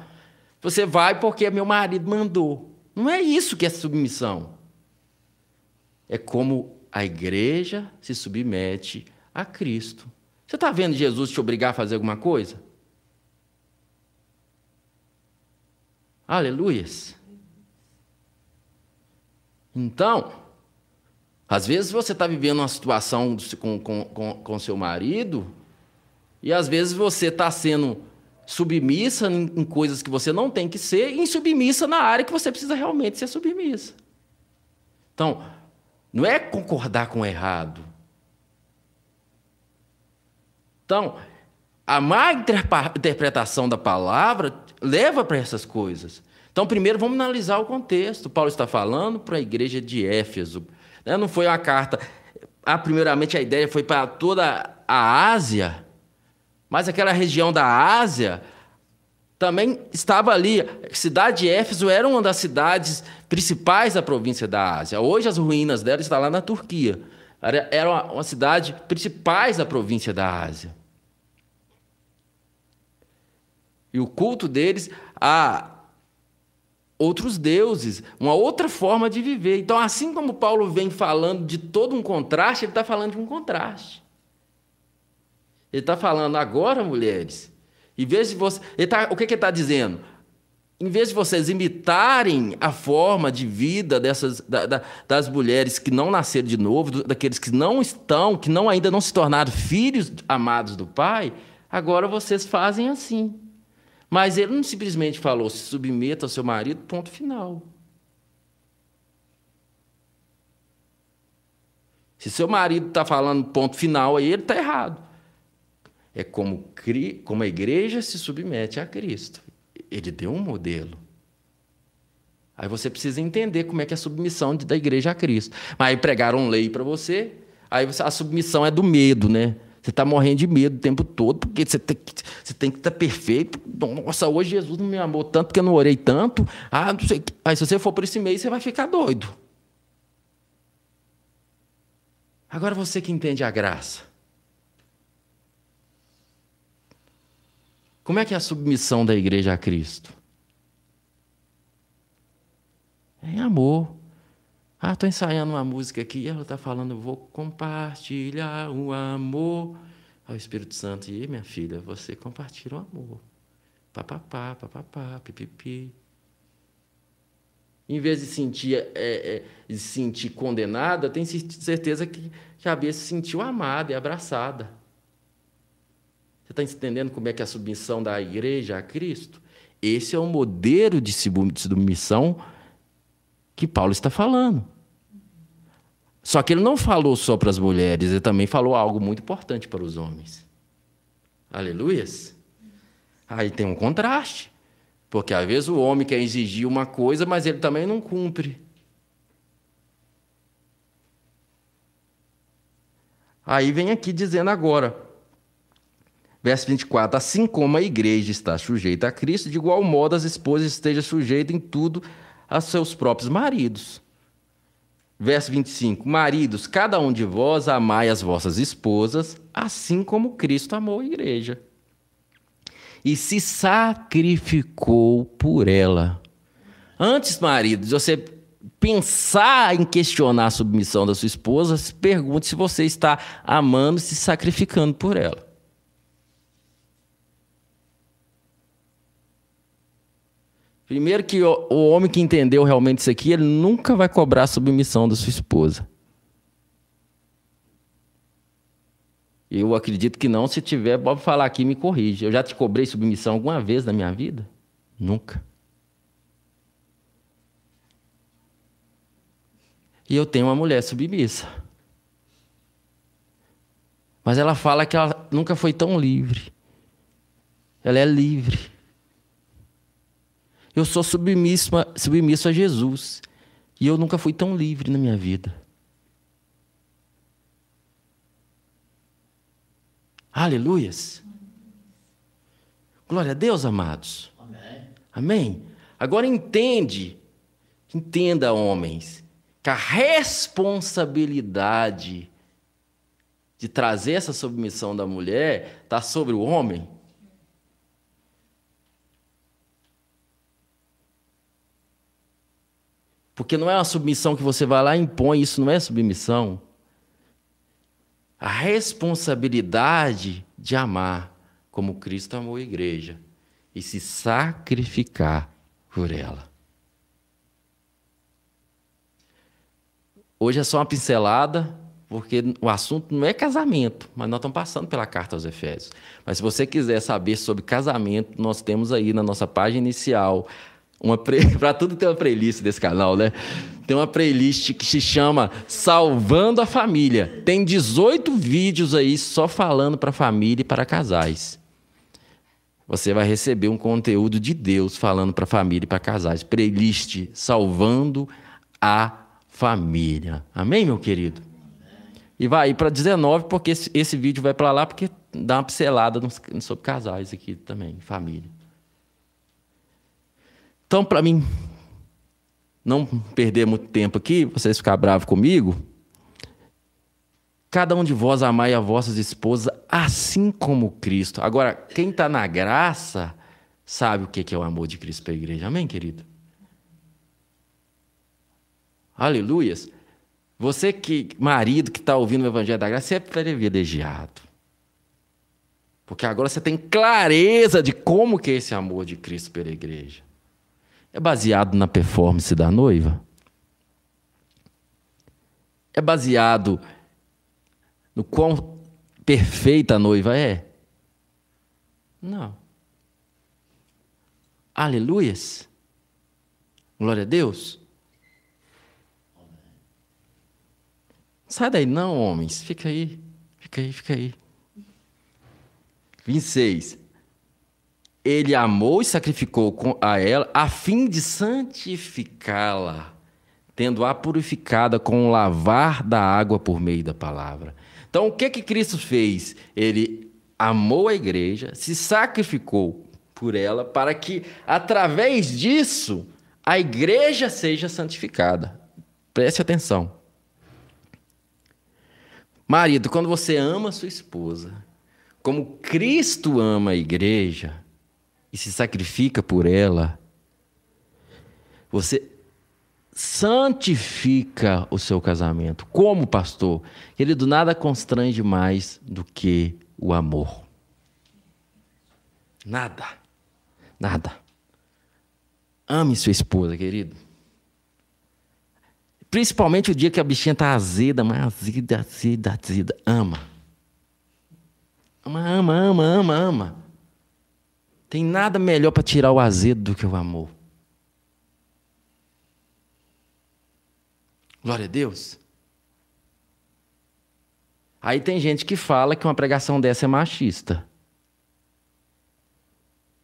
Speaker 1: Você vai porque meu marido mandou. Não é isso que é submissão. É como a igreja se submete a Cristo. Você está vendo Jesus te obrigar a fazer alguma coisa? Aleluias. Então, às vezes você está vivendo uma situação com, com, com, com seu marido, e às vezes você está sendo submissa em, em, coisas que você não tem que ser, e insubmissa na área que você precisa realmente ser submissa. Então, não é concordar com o errado. Então, a má interpretação da palavra leva para essas coisas. Então, primeiro vamos analisar o contexto. Paulo está falando para a igreja de Éfeso. Né? Não foi uma carta. Ah, primeiramente, a ideia foi para toda a Ásia, mas aquela região da Ásia também estava ali. A cidade de Éfeso era uma das cidades principais da província da Ásia. Hoje, as ruínas dela estão lá na Turquia. Era uma, cidade principais da província da Ásia. E o culto deles, a outros deuses, uma outra forma de viver. Então, assim como Paulo vem falando de todo um contraste, ele está falando de um contraste. Ele está falando agora, mulheres, em vez de você. Tá, o que, que ele está dizendo? Em vez de vocês imitarem a forma de vida dessas, da, da, das mulheres que não nasceram de novo, daqueles que não estão, que não ainda não se tornaram filhos amados do Pai, agora vocês fazem assim. Mas ele não simplesmente falou, se submeta ao seu marido, ponto final. Se seu marido está falando ponto final, aí ele está errado. É como, como a igreja se submete a Cristo. Ele deu um modelo. Aí você precisa entender como é que é a submissão da igreja a Cristo. Mas aí pregaram lei para você, aí a submissão é do medo, né? Você está morrendo de medo o tempo todo, porque você tem, você tem que estar tá perfeito. Nossa, hoje Jesus não me amou tanto porque eu não orei tanto. Ah, não sei. Aí se você for por esse meio, você vai ficar doido. Agora você que entende a graça. Como é que é a submissão da igreja a Cristo? É em amor. Ah, estou ensaiando uma música aqui e ela está falando, vou compartilhar o amor ao Espírito Santo. E minha filha, você compartilha o amor. Papapá, papapá, pipipi. Em vez de sentir, é, é, de sentir condenada, tem certeza que, que a se sentiu amada e abraçada. Você está entendendo como é que é a submissão da igreja a Cristo? Esse é o modelo de submissão que Paulo está falando. Só que ele não falou só para as mulheres, ele também falou algo muito importante para os homens. Aleluias. Aí tem um contraste. Porque às vezes o homem quer exigir uma coisa, mas ele também não cumpre. Aí vem aqui dizendo agora, verso 24: Assim como a igreja está sujeita a Cristo, de igual modo as esposas estejam sujeitas em tudo a seus próprios maridos. Verso 25: Maridos, cada um de vós amai as vossas esposas, assim como Cristo amou a igreja e se sacrificou por ela. Antes, maridos, você pensar em questionar a submissão da sua esposa, se pergunte se você está amando e se sacrificando por ela. Primeiro que o, o, homem que entendeu realmente isso aqui, ele nunca vai cobrar a submissão da sua esposa. Eu acredito que não. Se tiver, pode falar aqui me corrige. Eu já te cobrei submissão alguma vez na minha vida? Nunca. E eu tenho uma mulher submissa. Mas ela fala que ela nunca foi tão livre. Ela é livre. Eu sou submisso, submisso a Jesus. E eu nunca fui tão livre na minha vida. Aleluias. Glória a Deus, amados. Amém. Amém. Agora entende, entenda, homens, que a responsabilidade de trazer essa submissão da mulher está sobre o homem. Porque não é uma submissão que você vai lá e impõe, isso não é submissão. A responsabilidade de amar como Cristo amou a igreja e se sacrificar por ela. Hoje é só uma pincelada, porque o assunto não é casamento, mas nós estamos passando pela carta aos Efésios. Mas se você quiser saber sobre casamento, nós temos aí na nossa página inicial uma para [LAUGHS] tudo tem uma playlist desse canal, né? Tem uma playlist que se chama Salvando a Família. Tem 18 vídeos aí só falando para família e para casais. Você vai receber um conteúdo de Deus falando para família e para casais. Playlist Salvando a Família. Amém, meu querido? E vai para 19, porque esse, esse vídeo vai para lá, porque dá uma pincelada sobre casais aqui também, família. Então, para mim não perder muito tempo aqui, vocês ficar bravos comigo, cada um de vós amai a vossas esposas assim como Cristo. Agora, quem está na graça sabe o que é o amor de Cristo para a igreja. Amém, querido? Aleluias. Você que, marido que está ouvindo o Evangelho da Graça, você é privilegiado. Porque agora você tem clareza de como que é esse amor de Cristo pela igreja. É baseado na performance da noiva? É baseado no quão perfeita a noiva é? Não. Aleluias. Glória a Deus. Sai daí, não, homens. Fica aí. Fica aí, fica aí. 26. Ele amou e sacrificou a ela a fim de santificá-la, tendo-a purificada com o lavar da água por meio da palavra. Então, o que que Cristo fez? Ele amou a igreja, se sacrificou por ela para que através disso a igreja seja santificada. Preste atenção. Marido, quando você ama sua esposa, como Cristo ama a igreja e se sacrifica por ela, você santifica o seu casamento. Como pastor? Ele do nada constrange mais do que o amor. Nada. Nada. Ame sua esposa, querido. Principalmente o dia que a bichinha tá azeda, mas azeda, azeda, azeda. Ama. Ama, ama, ama, ama, ama. Tem nada melhor para tirar o azedo do que o amor. Glória a Deus. Aí tem gente que fala que uma pregação dessa é machista.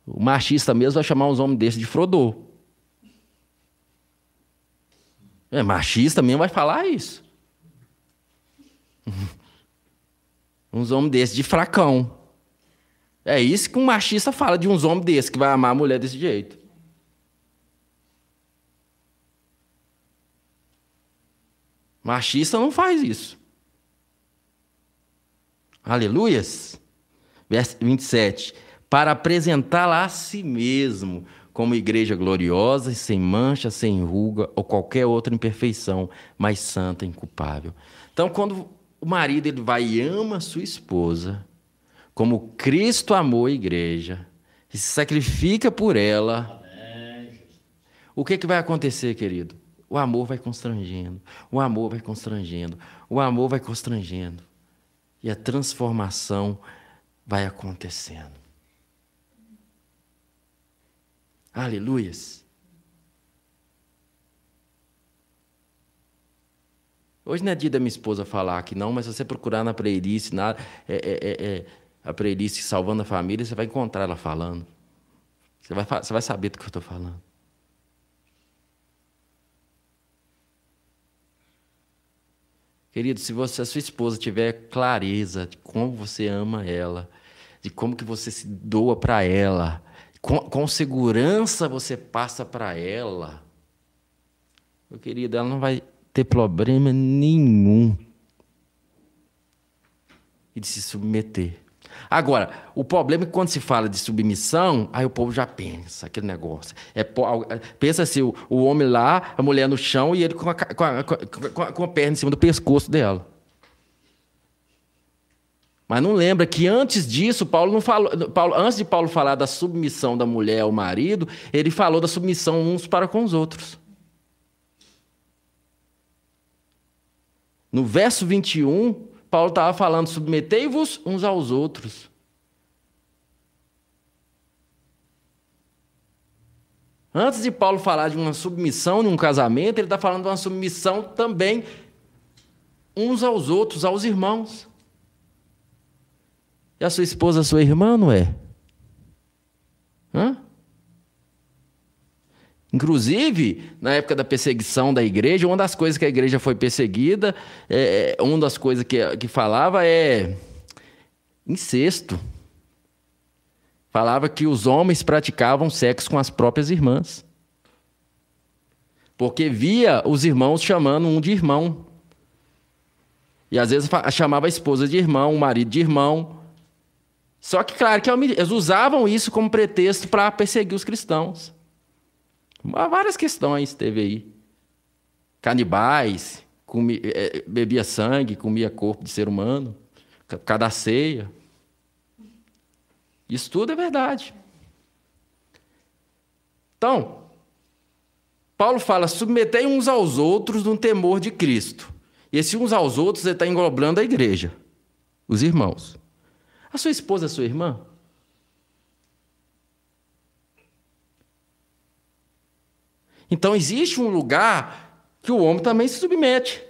Speaker 1: O machista mesmo vai chamar uns homens desses de Frodô. É, machista mesmo vai falar isso. [LAUGHS] uns homens desses de fracão. É isso que um machista fala de uns homens desses que vai amar a mulher desse jeito. Machista não faz isso. Aleluias. Verso 27. Para apresentá-la a si mesmo como igreja gloriosa e sem mancha, sem ruga ou qualquer outra imperfeição, mas santa e inculpável. Então, quando o marido ele vai e ama a sua esposa, como Cristo amou a igreja, e se sacrifica por ela, o que, que vai acontecer, querido? O amor vai constrangendo, o amor vai constrangendo, o amor vai constrangendo. E a transformação vai acontecendo. Aleluias. Hoje não é dia da minha esposa falar aqui, não, mas se você procurar na playlist, na, é, é, é, é, a playlist Salvando a Família, você vai encontrar ela falando. Você vai, você vai saber do que eu estou falando. Querido, se você, a sua esposa tiver clareza de como você ama ela, de como que você se doa para ela, com, com segurança você passa para ela, meu querido, ela não vai ter problema nenhum de se submeter. Agora, o problema é que quando se fala de submissão, aí o povo já pensa aquele negócio. É, pensa assim, o, o homem lá, a mulher no chão e ele com a, com, a, com, a, com a perna em cima do pescoço dela. Mas não lembra que antes disso, Paulo não falou. Paulo, antes de Paulo falar da submissão da mulher ao marido, ele falou da submissão uns para com os outros. No verso 21, Paulo estava falando: submetei-vos uns aos outros. Antes de Paulo falar de uma submissão num casamento, ele está falando de uma submissão também uns aos outros, aos irmãos. E a sua esposa, a sua irmã, não é? Inclusive, na época da perseguição da igreja, uma das coisas que a igreja foi perseguida, é, é uma das coisas que, que falava é incesto. Falava que os homens praticavam sexo com as próprias irmãs. Porque via os irmãos chamando um de irmão. E às vezes chamava a esposa de irmão, o marido de irmão. Só que, claro, que eles usavam isso como pretexto para perseguir os cristãos. Várias questões teve aí. canibais, comia, é, bebia sangue, comia corpo de ser humano, cada ceia. Isso tudo é verdade. Então, Paulo fala: submetei uns aos outros no temor de Cristo. E esse uns aos outros ele está englobando a igreja, os irmãos. A sua esposa é sua irmã? Então existe um lugar que o homem também se submete.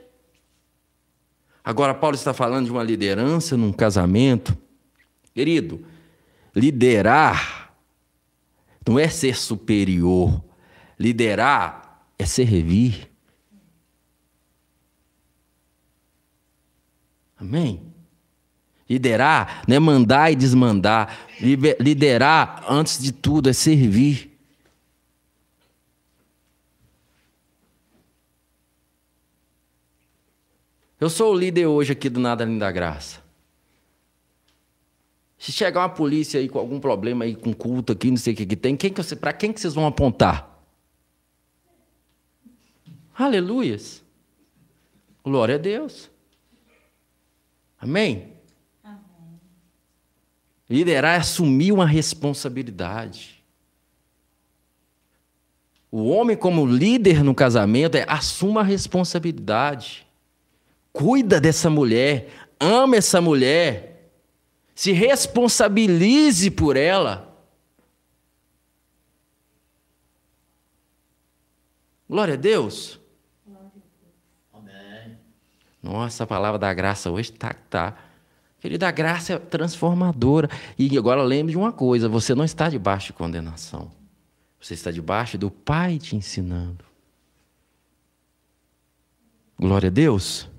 Speaker 1: Agora, Paulo está falando de uma liderança num casamento. Querido, liderar não é ser superior. Liderar é servir. Amém? Liderar não é mandar e desmandar. Liderar, antes de tudo, é servir. Eu sou o líder hoje aqui do Nada Além da Graça. Se chegar uma polícia aí com algum problema aí com culto aqui, não sei o que, que tem, quem que para quem que vocês vão apontar? Aleluias. Glória a Deus. Amém? Amém? Liderar é assumir uma responsabilidade. O homem, como líder no casamento, é assuma a responsabilidade. Cuida dessa mulher, ama essa mulher, se responsabilize por ela. Glória a Deus. Nossa, a palavra da graça hoje tá tá. Querida, a graça é transformadora. E agora lembre de uma coisa: você não está debaixo de condenação. Você está debaixo do Pai te ensinando. Glória a Deus.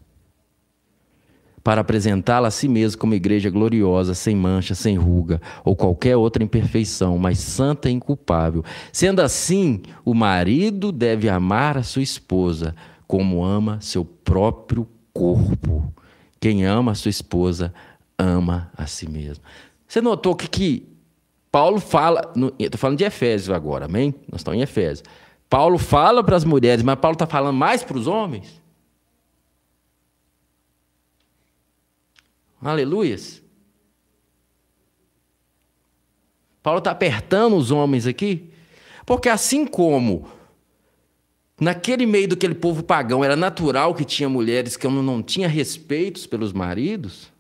Speaker 1: Para apresentá-la a si mesmo como igreja gloriosa, sem mancha, sem ruga ou qualquer outra imperfeição, mas santa e inculpável. Sendo assim, o marido deve amar a sua esposa como ama seu próprio corpo. Quem ama a sua esposa ama a si mesmo. Você notou que, que Paulo fala, estou falando de Efésios agora, amém? Nós estamos em Efésios. Paulo fala para as mulheres, mas Paulo está falando mais para os homens? Aleluias. Paulo está apertando os homens aqui, porque assim como Naquele meio daquele povo pagão, era natural que tinha mulheres que não tinham respeitos pelos maridos.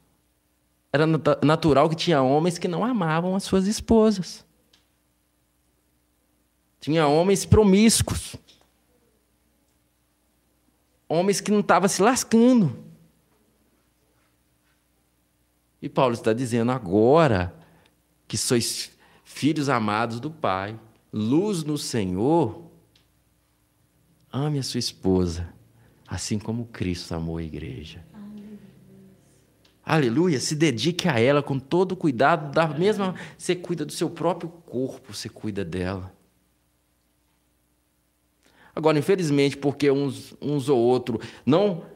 Speaker 1: Era natural que tinha homens que não amavam as suas esposas. Tinha homens promíscuos. Homens que não estavam se lascando. E Paulo está dizendo agora que sois filhos amados do Pai, luz no Senhor, Ame a sua esposa, assim como Cristo amou a igreja. Aleluia. Se dedique a ela com todo o cuidado, da mesma. Você cuida do seu próprio corpo, você cuida dela. Agora, infelizmente, porque uns, uns ou outro não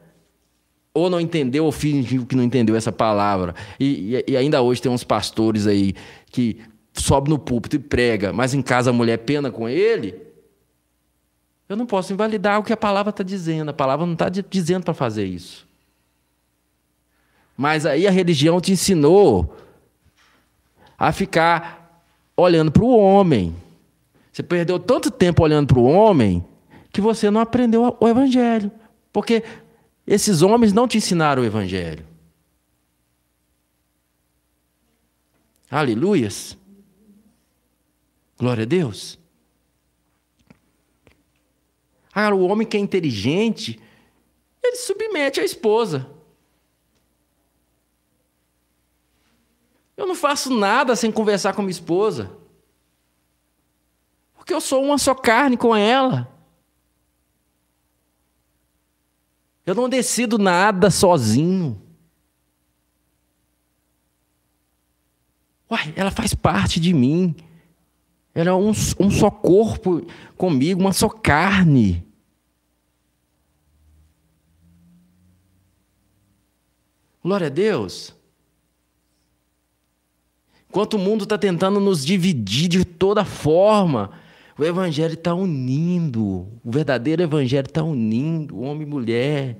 Speaker 1: ou não entendeu ou fingiu que não entendeu essa palavra. E, e, ainda hoje tem uns pastores aí que sobe no púlpito e prega, mas em casa a mulher pena com ele. Eu não posso invalidar o que a palavra está dizendo. A palavra não está dizendo para fazer isso. Mas aí a religião te ensinou a ficar olhando para o homem. Você perdeu tanto tempo olhando para o homem que você não aprendeu o evangelho. Porque esses homens não te ensinaram o evangelho. Aleluias. Glória a Deus. Agora, o homem que é inteligente, ele submete a esposa. Eu não faço nada sem conversar com minha esposa. Porque eu sou uma só carne com ela. Eu não decido nada sozinho. Uai, ela faz parte de mim. Era um, um só corpo comigo, uma só carne. Glória a Deus. Enquanto o mundo está tentando nos dividir de toda forma, O evangelho está unindo. O verdadeiro evangelho está unindo homem e mulher.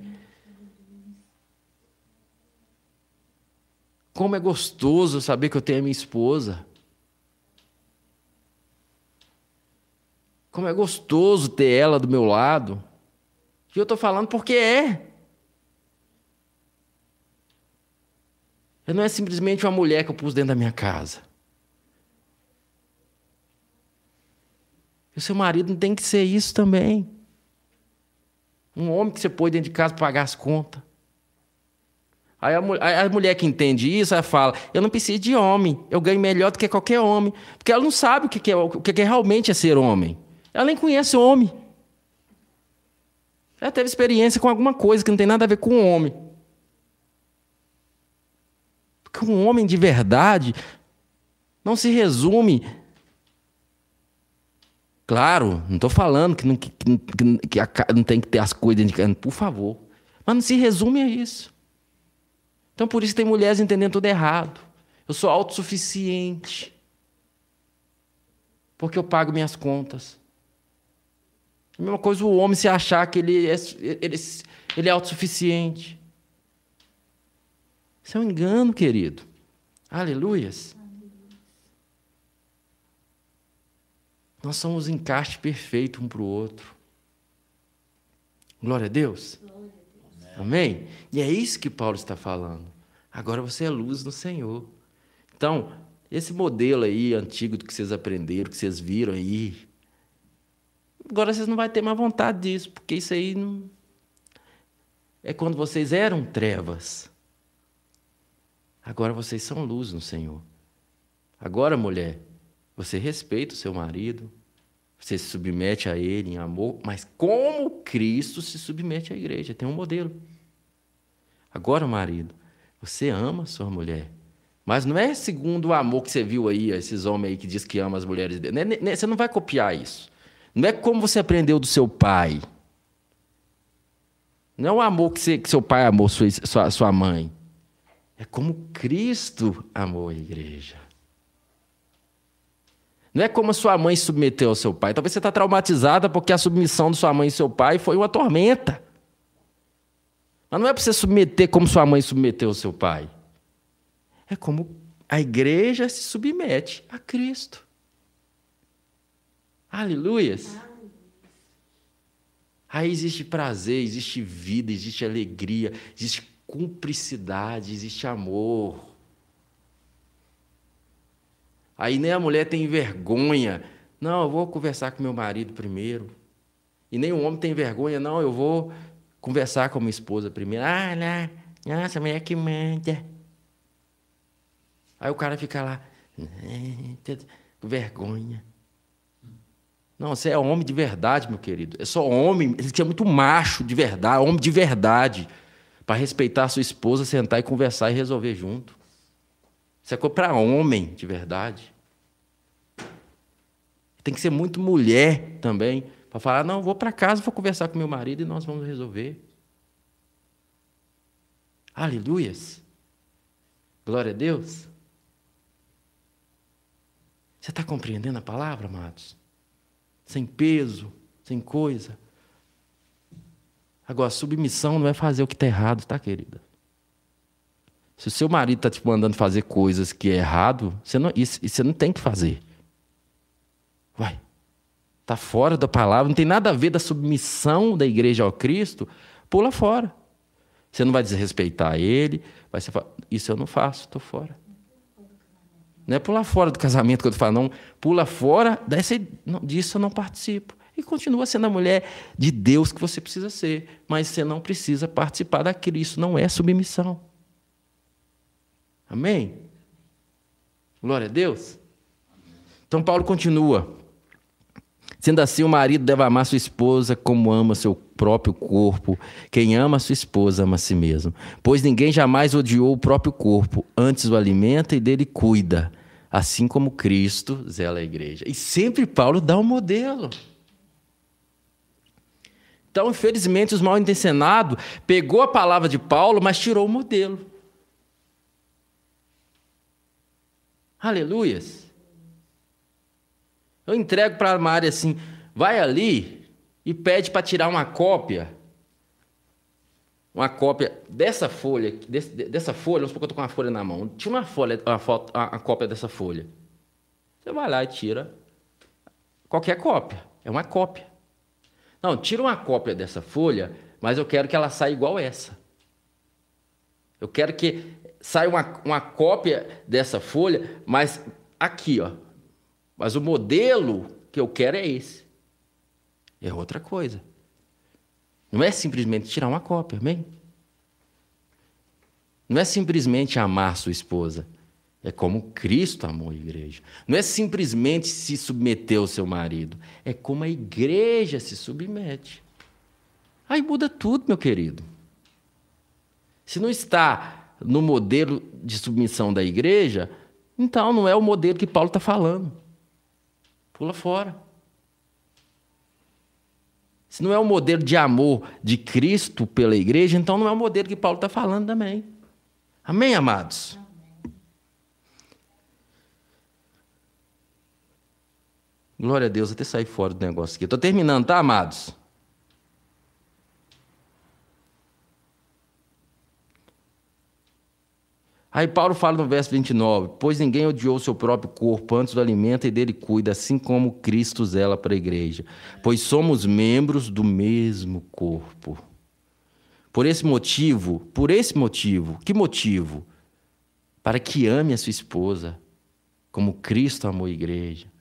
Speaker 1: Como é gostoso saber que eu tenho a minha esposa. Como é gostoso ter ela do meu lado. E eu estou falando porque é. Ela não é simplesmente uma mulher que eu pus dentro da minha casa. E o seu marido não tem que ser isso também. Um homem que você põe dentro de casa para pagar as contas. Aí a, a, mulher que entende isso, ela fala: Eu não preciso de homem, eu ganho melhor do que qualquer homem. Porque ela não sabe o que, é, o que é realmente é ser homem. Ela nem conhece homem. Ela teve experiência com alguma coisa que não tem nada a ver com o homem. Porque um homem de verdade não se resume. Claro, não estou falando que não, que, que, que, não tem que ter as coisas de por favor. Mas não se resume a isso. Então por isso tem mulheres entendendo tudo errado. Eu sou autossuficiente. Porque eu pago minhas contas. A mesma coisa o homem se achar que ele é, ele, ele é autossuficiente. Isso é um engano, querido. Aleluias. Nós somos encaixe perfeito um para o outro. Glória a Deus. Amém? E é isso que Paulo está falando. Agora você é luz no Senhor. Então, esse modelo aí antigo do que vocês aprenderam, que vocês viram aí, agora vocês não vão ter mais vontade disso, porque isso aí não... é quando vocês eram trevas. Agora vocês são luz no Senhor. Agora, mulher, você respeita o seu marido, você se submete a ele em amor, mas como Cristo se submete à igreja, tem um modelo. Agora, marido, você ama a sua mulher. Mas não é segundo o amor que você viu aí, esses homens aí que diz que ama as mulheres dele. É, você não vai copiar isso. Não é como você aprendeu do seu pai. Não é o amor que, você, que seu pai amou sua, sua, sua mãe. É como Cristo amou a igreja. Não é como a sua mãe submeteu ao seu pai. Talvez você está traumatizada porque a submissão de sua mãe e seu pai foi uma tormenta. Mas não é para você submeter como sua mãe submeteu ao seu pai. É como a igreja se submete a Cristo. Aleluias. Aí existe prazer, existe vida, existe alegria, existe cumplicidade, existe amor. Aí nem a mulher tem vergonha. Não, eu vou conversar com meu marido primeiro. E nem o homem tem vergonha, não, eu vou conversar com minha esposa primeiro. Ah, não, nossa, a mulher que manda. Aí o cara fica lá, vergonha. Não, você é homem de verdade, meu querido. É só homem, ele é muito macho de verdade, homem de verdade para respeitar a sua esposa, sentar e conversar e resolver junto. Isso é coisa para homem, de verdade. Tem que ser muito mulher também, para falar: não, vou para casa, vou conversar com meu marido e nós vamos resolver. Aleluias. Glória a Deus. Você está compreendendo a palavra, amados? Sem peso, sem coisa. Agora, submissão não é fazer o que está errado, tá, querida? Se o seu marido está te mandando fazer coisas que é errado, você não, isso, isso você não tem que fazer. Vai. Está fora da palavra, não tem nada a ver da submissão da igreja ao Cristo, pula fora. Você não vai desrespeitar ele, vai ser, isso eu não faço, estou fora. Não é pular fora do casamento estou falando, não. Pula fora dessa, disso eu não participo e continua sendo a mulher de Deus que você precisa ser, mas você não precisa participar daquilo. Isso não é submissão. Amém? Glória a Deus. Então Paulo continua. Sendo assim, o marido deve amar sua esposa como ama seu próprio corpo. Quem ama sua esposa ama a si mesmo. Pois ninguém jamais odiou o próprio corpo, antes o alimenta e dele cuida, assim como Cristo zela a igreja. E sempre Paulo dá um modelo. Então, infelizmente, os mal intencionados pegou a palavra de Paulo, mas tirou o modelo. Aleluias. Eu entrego para a Mari assim, vai ali e pede para tirar uma cópia. Uma cópia dessa folha, desse, dessa folha, vamos supor que eu estou com uma folha na mão. Tira uma folha, uma, foto, uma cópia dessa folha. Você vai lá e tira qualquer cópia. É uma cópia. Não, tira uma cópia dessa folha, mas eu quero que ela saia igual essa. Eu quero que saia uma, uma cópia dessa folha, mas aqui, ó. Mas o modelo que eu quero é esse. É outra coisa. Não é simplesmente tirar uma cópia, amém? Não é simplesmente amar sua esposa. É como Cristo amou a igreja. Não é simplesmente se submeter ao seu marido. É como a igreja se submete. Aí muda tudo, meu querido. Se não está no modelo de submissão da igreja, então não é o modelo que Paulo está falando. Pula fora. Se não é o modelo de amor de Cristo pela igreja, então não é o modelo que Paulo está falando também. Amém, amados? Glória a Deus, até sair fora do negócio aqui. Estou terminando, tá, amados? Aí Paulo fala no verso 29, pois ninguém odiou o seu próprio corpo, antes do alimenta e dele cuida, assim como Cristo zela para a igreja. Pois somos membros do mesmo corpo. Por esse motivo, por esse motivo, que motivo? Para que ame a sua esposa, como Cristo amou a igreja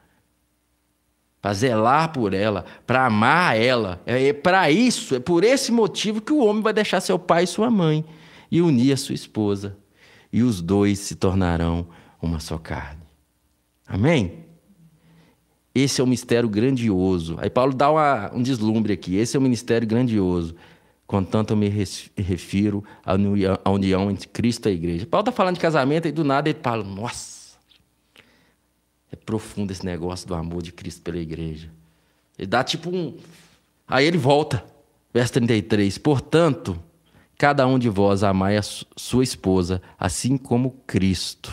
Speaker 1: para zelar por ela, para amar ela. É, é para isso, é por esse motivo que o homem vai deixar seu pai e sua mãe e unir a sua esposa. E os dois se tornarão uma só carne. Amém? Esse é um mistério grandioso. Aí Paulo dá uma, um deslumbre aqui. Esse é um ministério grandioso. Contanto eu me refiro à união, à união entre Cristo e a igreja. Paulo está falando de casamento e do nada ele fala: Nossa, é profundo esse negócio do amor de Cristo pela igreja. Ele dá tipo um. Aí ele volta, verso 33. Portanto, cada um de vós amai a sua esposa, assim como Cristo,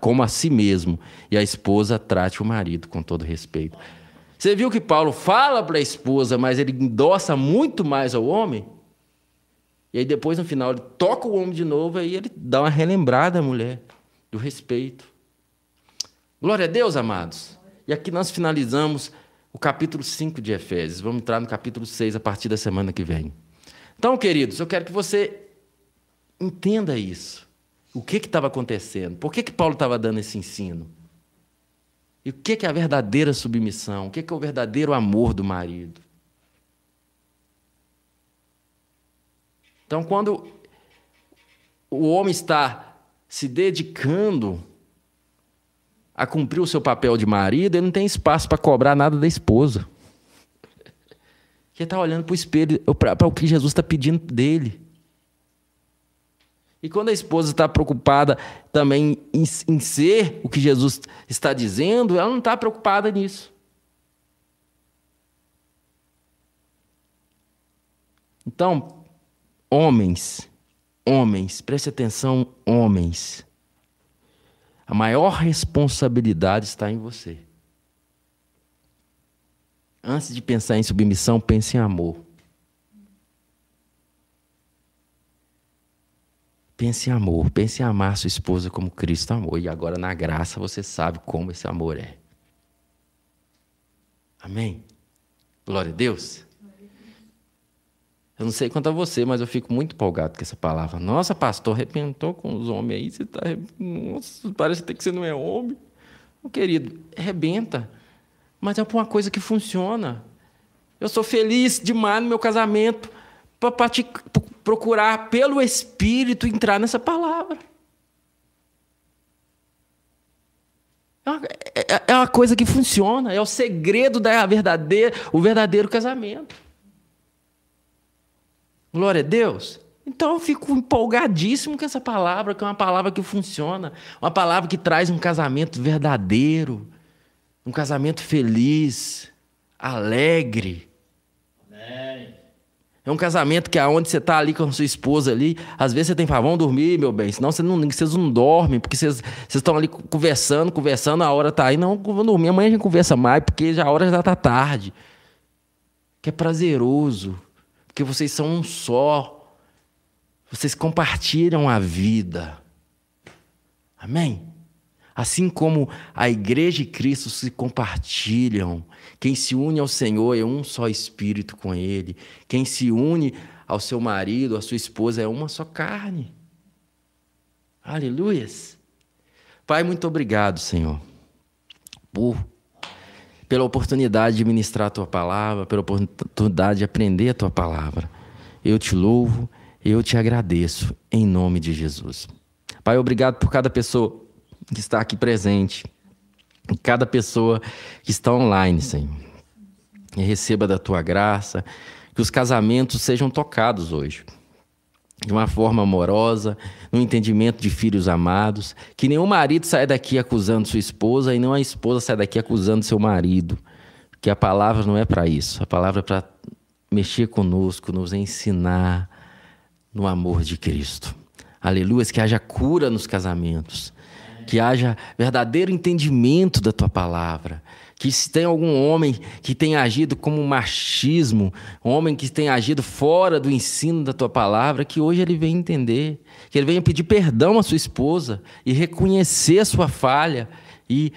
Speaker 1: como a si mesmo, e a esposa trate o marido com todo respeito. Você viu que Paulo fala para a esposa, mas ele endossa muito mais ao homem? E aí depois, no final, ele toca o homem de novo, e ele dá uma relembrada à mulher do respeito. Glória a Deus, amados. E aqui nós finalizamos o capítulo 5 de Efésios. Vamos entrar no capítulo 6 a partir da semana que vem. Então, queridos, eu quero que você entenda isso. O que estava acontecendo? Por que, que Paulo estava dando esse ensino? E o que, que é a verdadeira submissão? O que, que é o verdadeiro amor do marido? Então, quando o homem está se dedicando a cumprir o seu papel de marido, ele não tem espaço para cobrar nada da esposa. Ele está olhando para o espelho, para o que Jesus está pedindo dele. E quando a esposa está preocupada também em, em, ser o que Jesus está dizendo, ela não está preocupada nisso. Então, homens, homens, preste atenção, homens. A maior responsabilidade está em você. Antes de pensar em submissão, pense em amor. Pense em amor, pense em amar sua esposa como Cristo amou. E agora, na graça, você sabe como esse amor é. Amém? Glória a Deus. Eu não sei quanto a você, mas eu fico muito empolgado com essa palavra. Nossa, pastor, arrebentou com os homens aí. Você tá, Nossa, parece até que você não é homem. Querido, arrebenta. Mas é uma coisa que funciona. Eu sou feliz demais no meu casamento para procurar pelo Espírito entrar nessa palavra. É uma, é, é uma coisa que funciona, é o segredo da verdadeira, o verdadeiro casamento. Glória a Deus. Então eu fico empolgadíssimo com essa palavra, que é uma palavra que funciona, uma palavra que traz um casamento verdadeiro, um casamento feliz, alegre. Amém. É um casamento que aonde você está ali com a sua esposa ali, às vezes você tem falar, vamos dormir, meu bem, senão você não, vocês não dormem, porque vocês, vocês estão ali conversando, conversando, a hora está aí, não, vamos dormir, amanhã a gente conversa mais, porque já a hora já está tarde. Que é prazeroso, porque vocês são um só. Vocês compartilham a vida. Amém? Assim como a igreja e Cristo se compartilham, quem se une ao Senhor é um só espírito com Ele. Quem se une ao seu marido, à sua esposa, é uma só carne. Aleluias. Pai, muito obrigado, Senhor, por pela oportunidade de ministrar a tua palavra, pela oportunidade de aprender a tua palavra. Eu te louvo, eu te agradeço, em nome de Jesus. Pai, obrigado por cada pessoa que está aqui presente, cada pessoa que está online, Senhor. E receba da tua graça, que os casamentos sejam tocados hoje. De uma forma amorosa, no entendimento de filhos amados, que nenhum marido saia daqui acusando sua esposa e não a esposa saia daqui acusando seu marido. Que a palavra não é para isso, a palavra é para mexer conosco, nos ensinar no amor de Cristo. Aleluia, que haja cura nos casamentos, que haja verdadeiro entendimento da tua palavra. Que se tem algum homem que tenha agido como machismo, homem que tenha agido fora do ensino da tua palavra, que hoje ele venha entender, que ele venha pedir perdão à sua esposa e reconhecer a sua falha e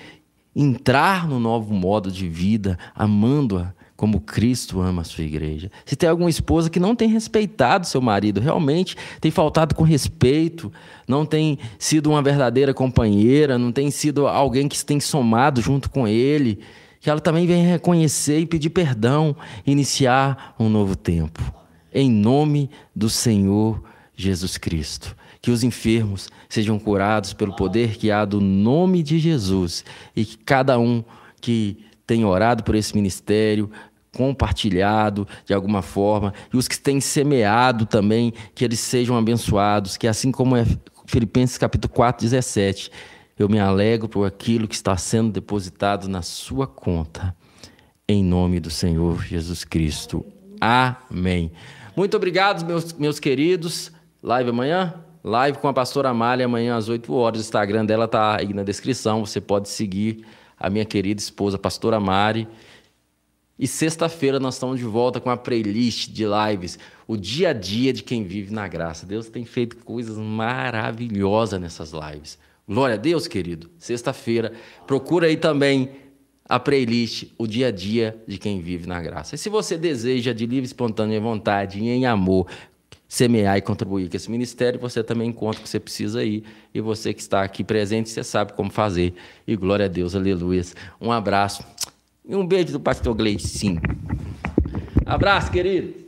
Speaker 1: entrar no novo modo de vida, amando-a como Cristo ama a sua igreja. Se tem alguma esposa que não tem respeitado seu marido, realmente tem faltado com respeito, não tem sido uma verdadeira companheira, não tem sido alguém que tem somado junto com ele, que ela também venha reconhecer e pedir perdão, iniciar um novo tempo. Em nome do Senhor Jesus Cristo. Que os enfermos sejam curados pelo poder que há do nome de Jesus e que cada um que tem orado por esse ministério, compartilhado de alguma forma, e os que têm semeado também, que eles sejam abençoados, que assim como é Filipenses capítulo 4, 17, eu me alegro por aquilo que está sendo depositado na sua conta, em nome do Senhor Jesus Cristo. Amém. Muito obrigado, meus, meus queridos. Live amanhã? Live com a pastora Amália amanhã às 8 horas. O Instagram dela está aí na descrição. Você pode seguir a minha querida esposa, pastora Mari. E sexta-feira nós estamos de volta com a playlist de lives, o dia a dia de quem vive na graça. Deus tem feito coisas maravilhosas nessas lives. Glória a Deus, querido. Sexta-feira, procura aí também a playlist, o dia a dia de quem vive na graça. E se você deseja de livre, espontânea vontade e em amor semear e contribuir com esse ministério, você também encontra o que você precisa aí. E você que está aqui presente, você sabe como fazer. E glória a Deus, aleluia. Um abraço. E um beijo do pastor Gleicinho. Abraço, querido.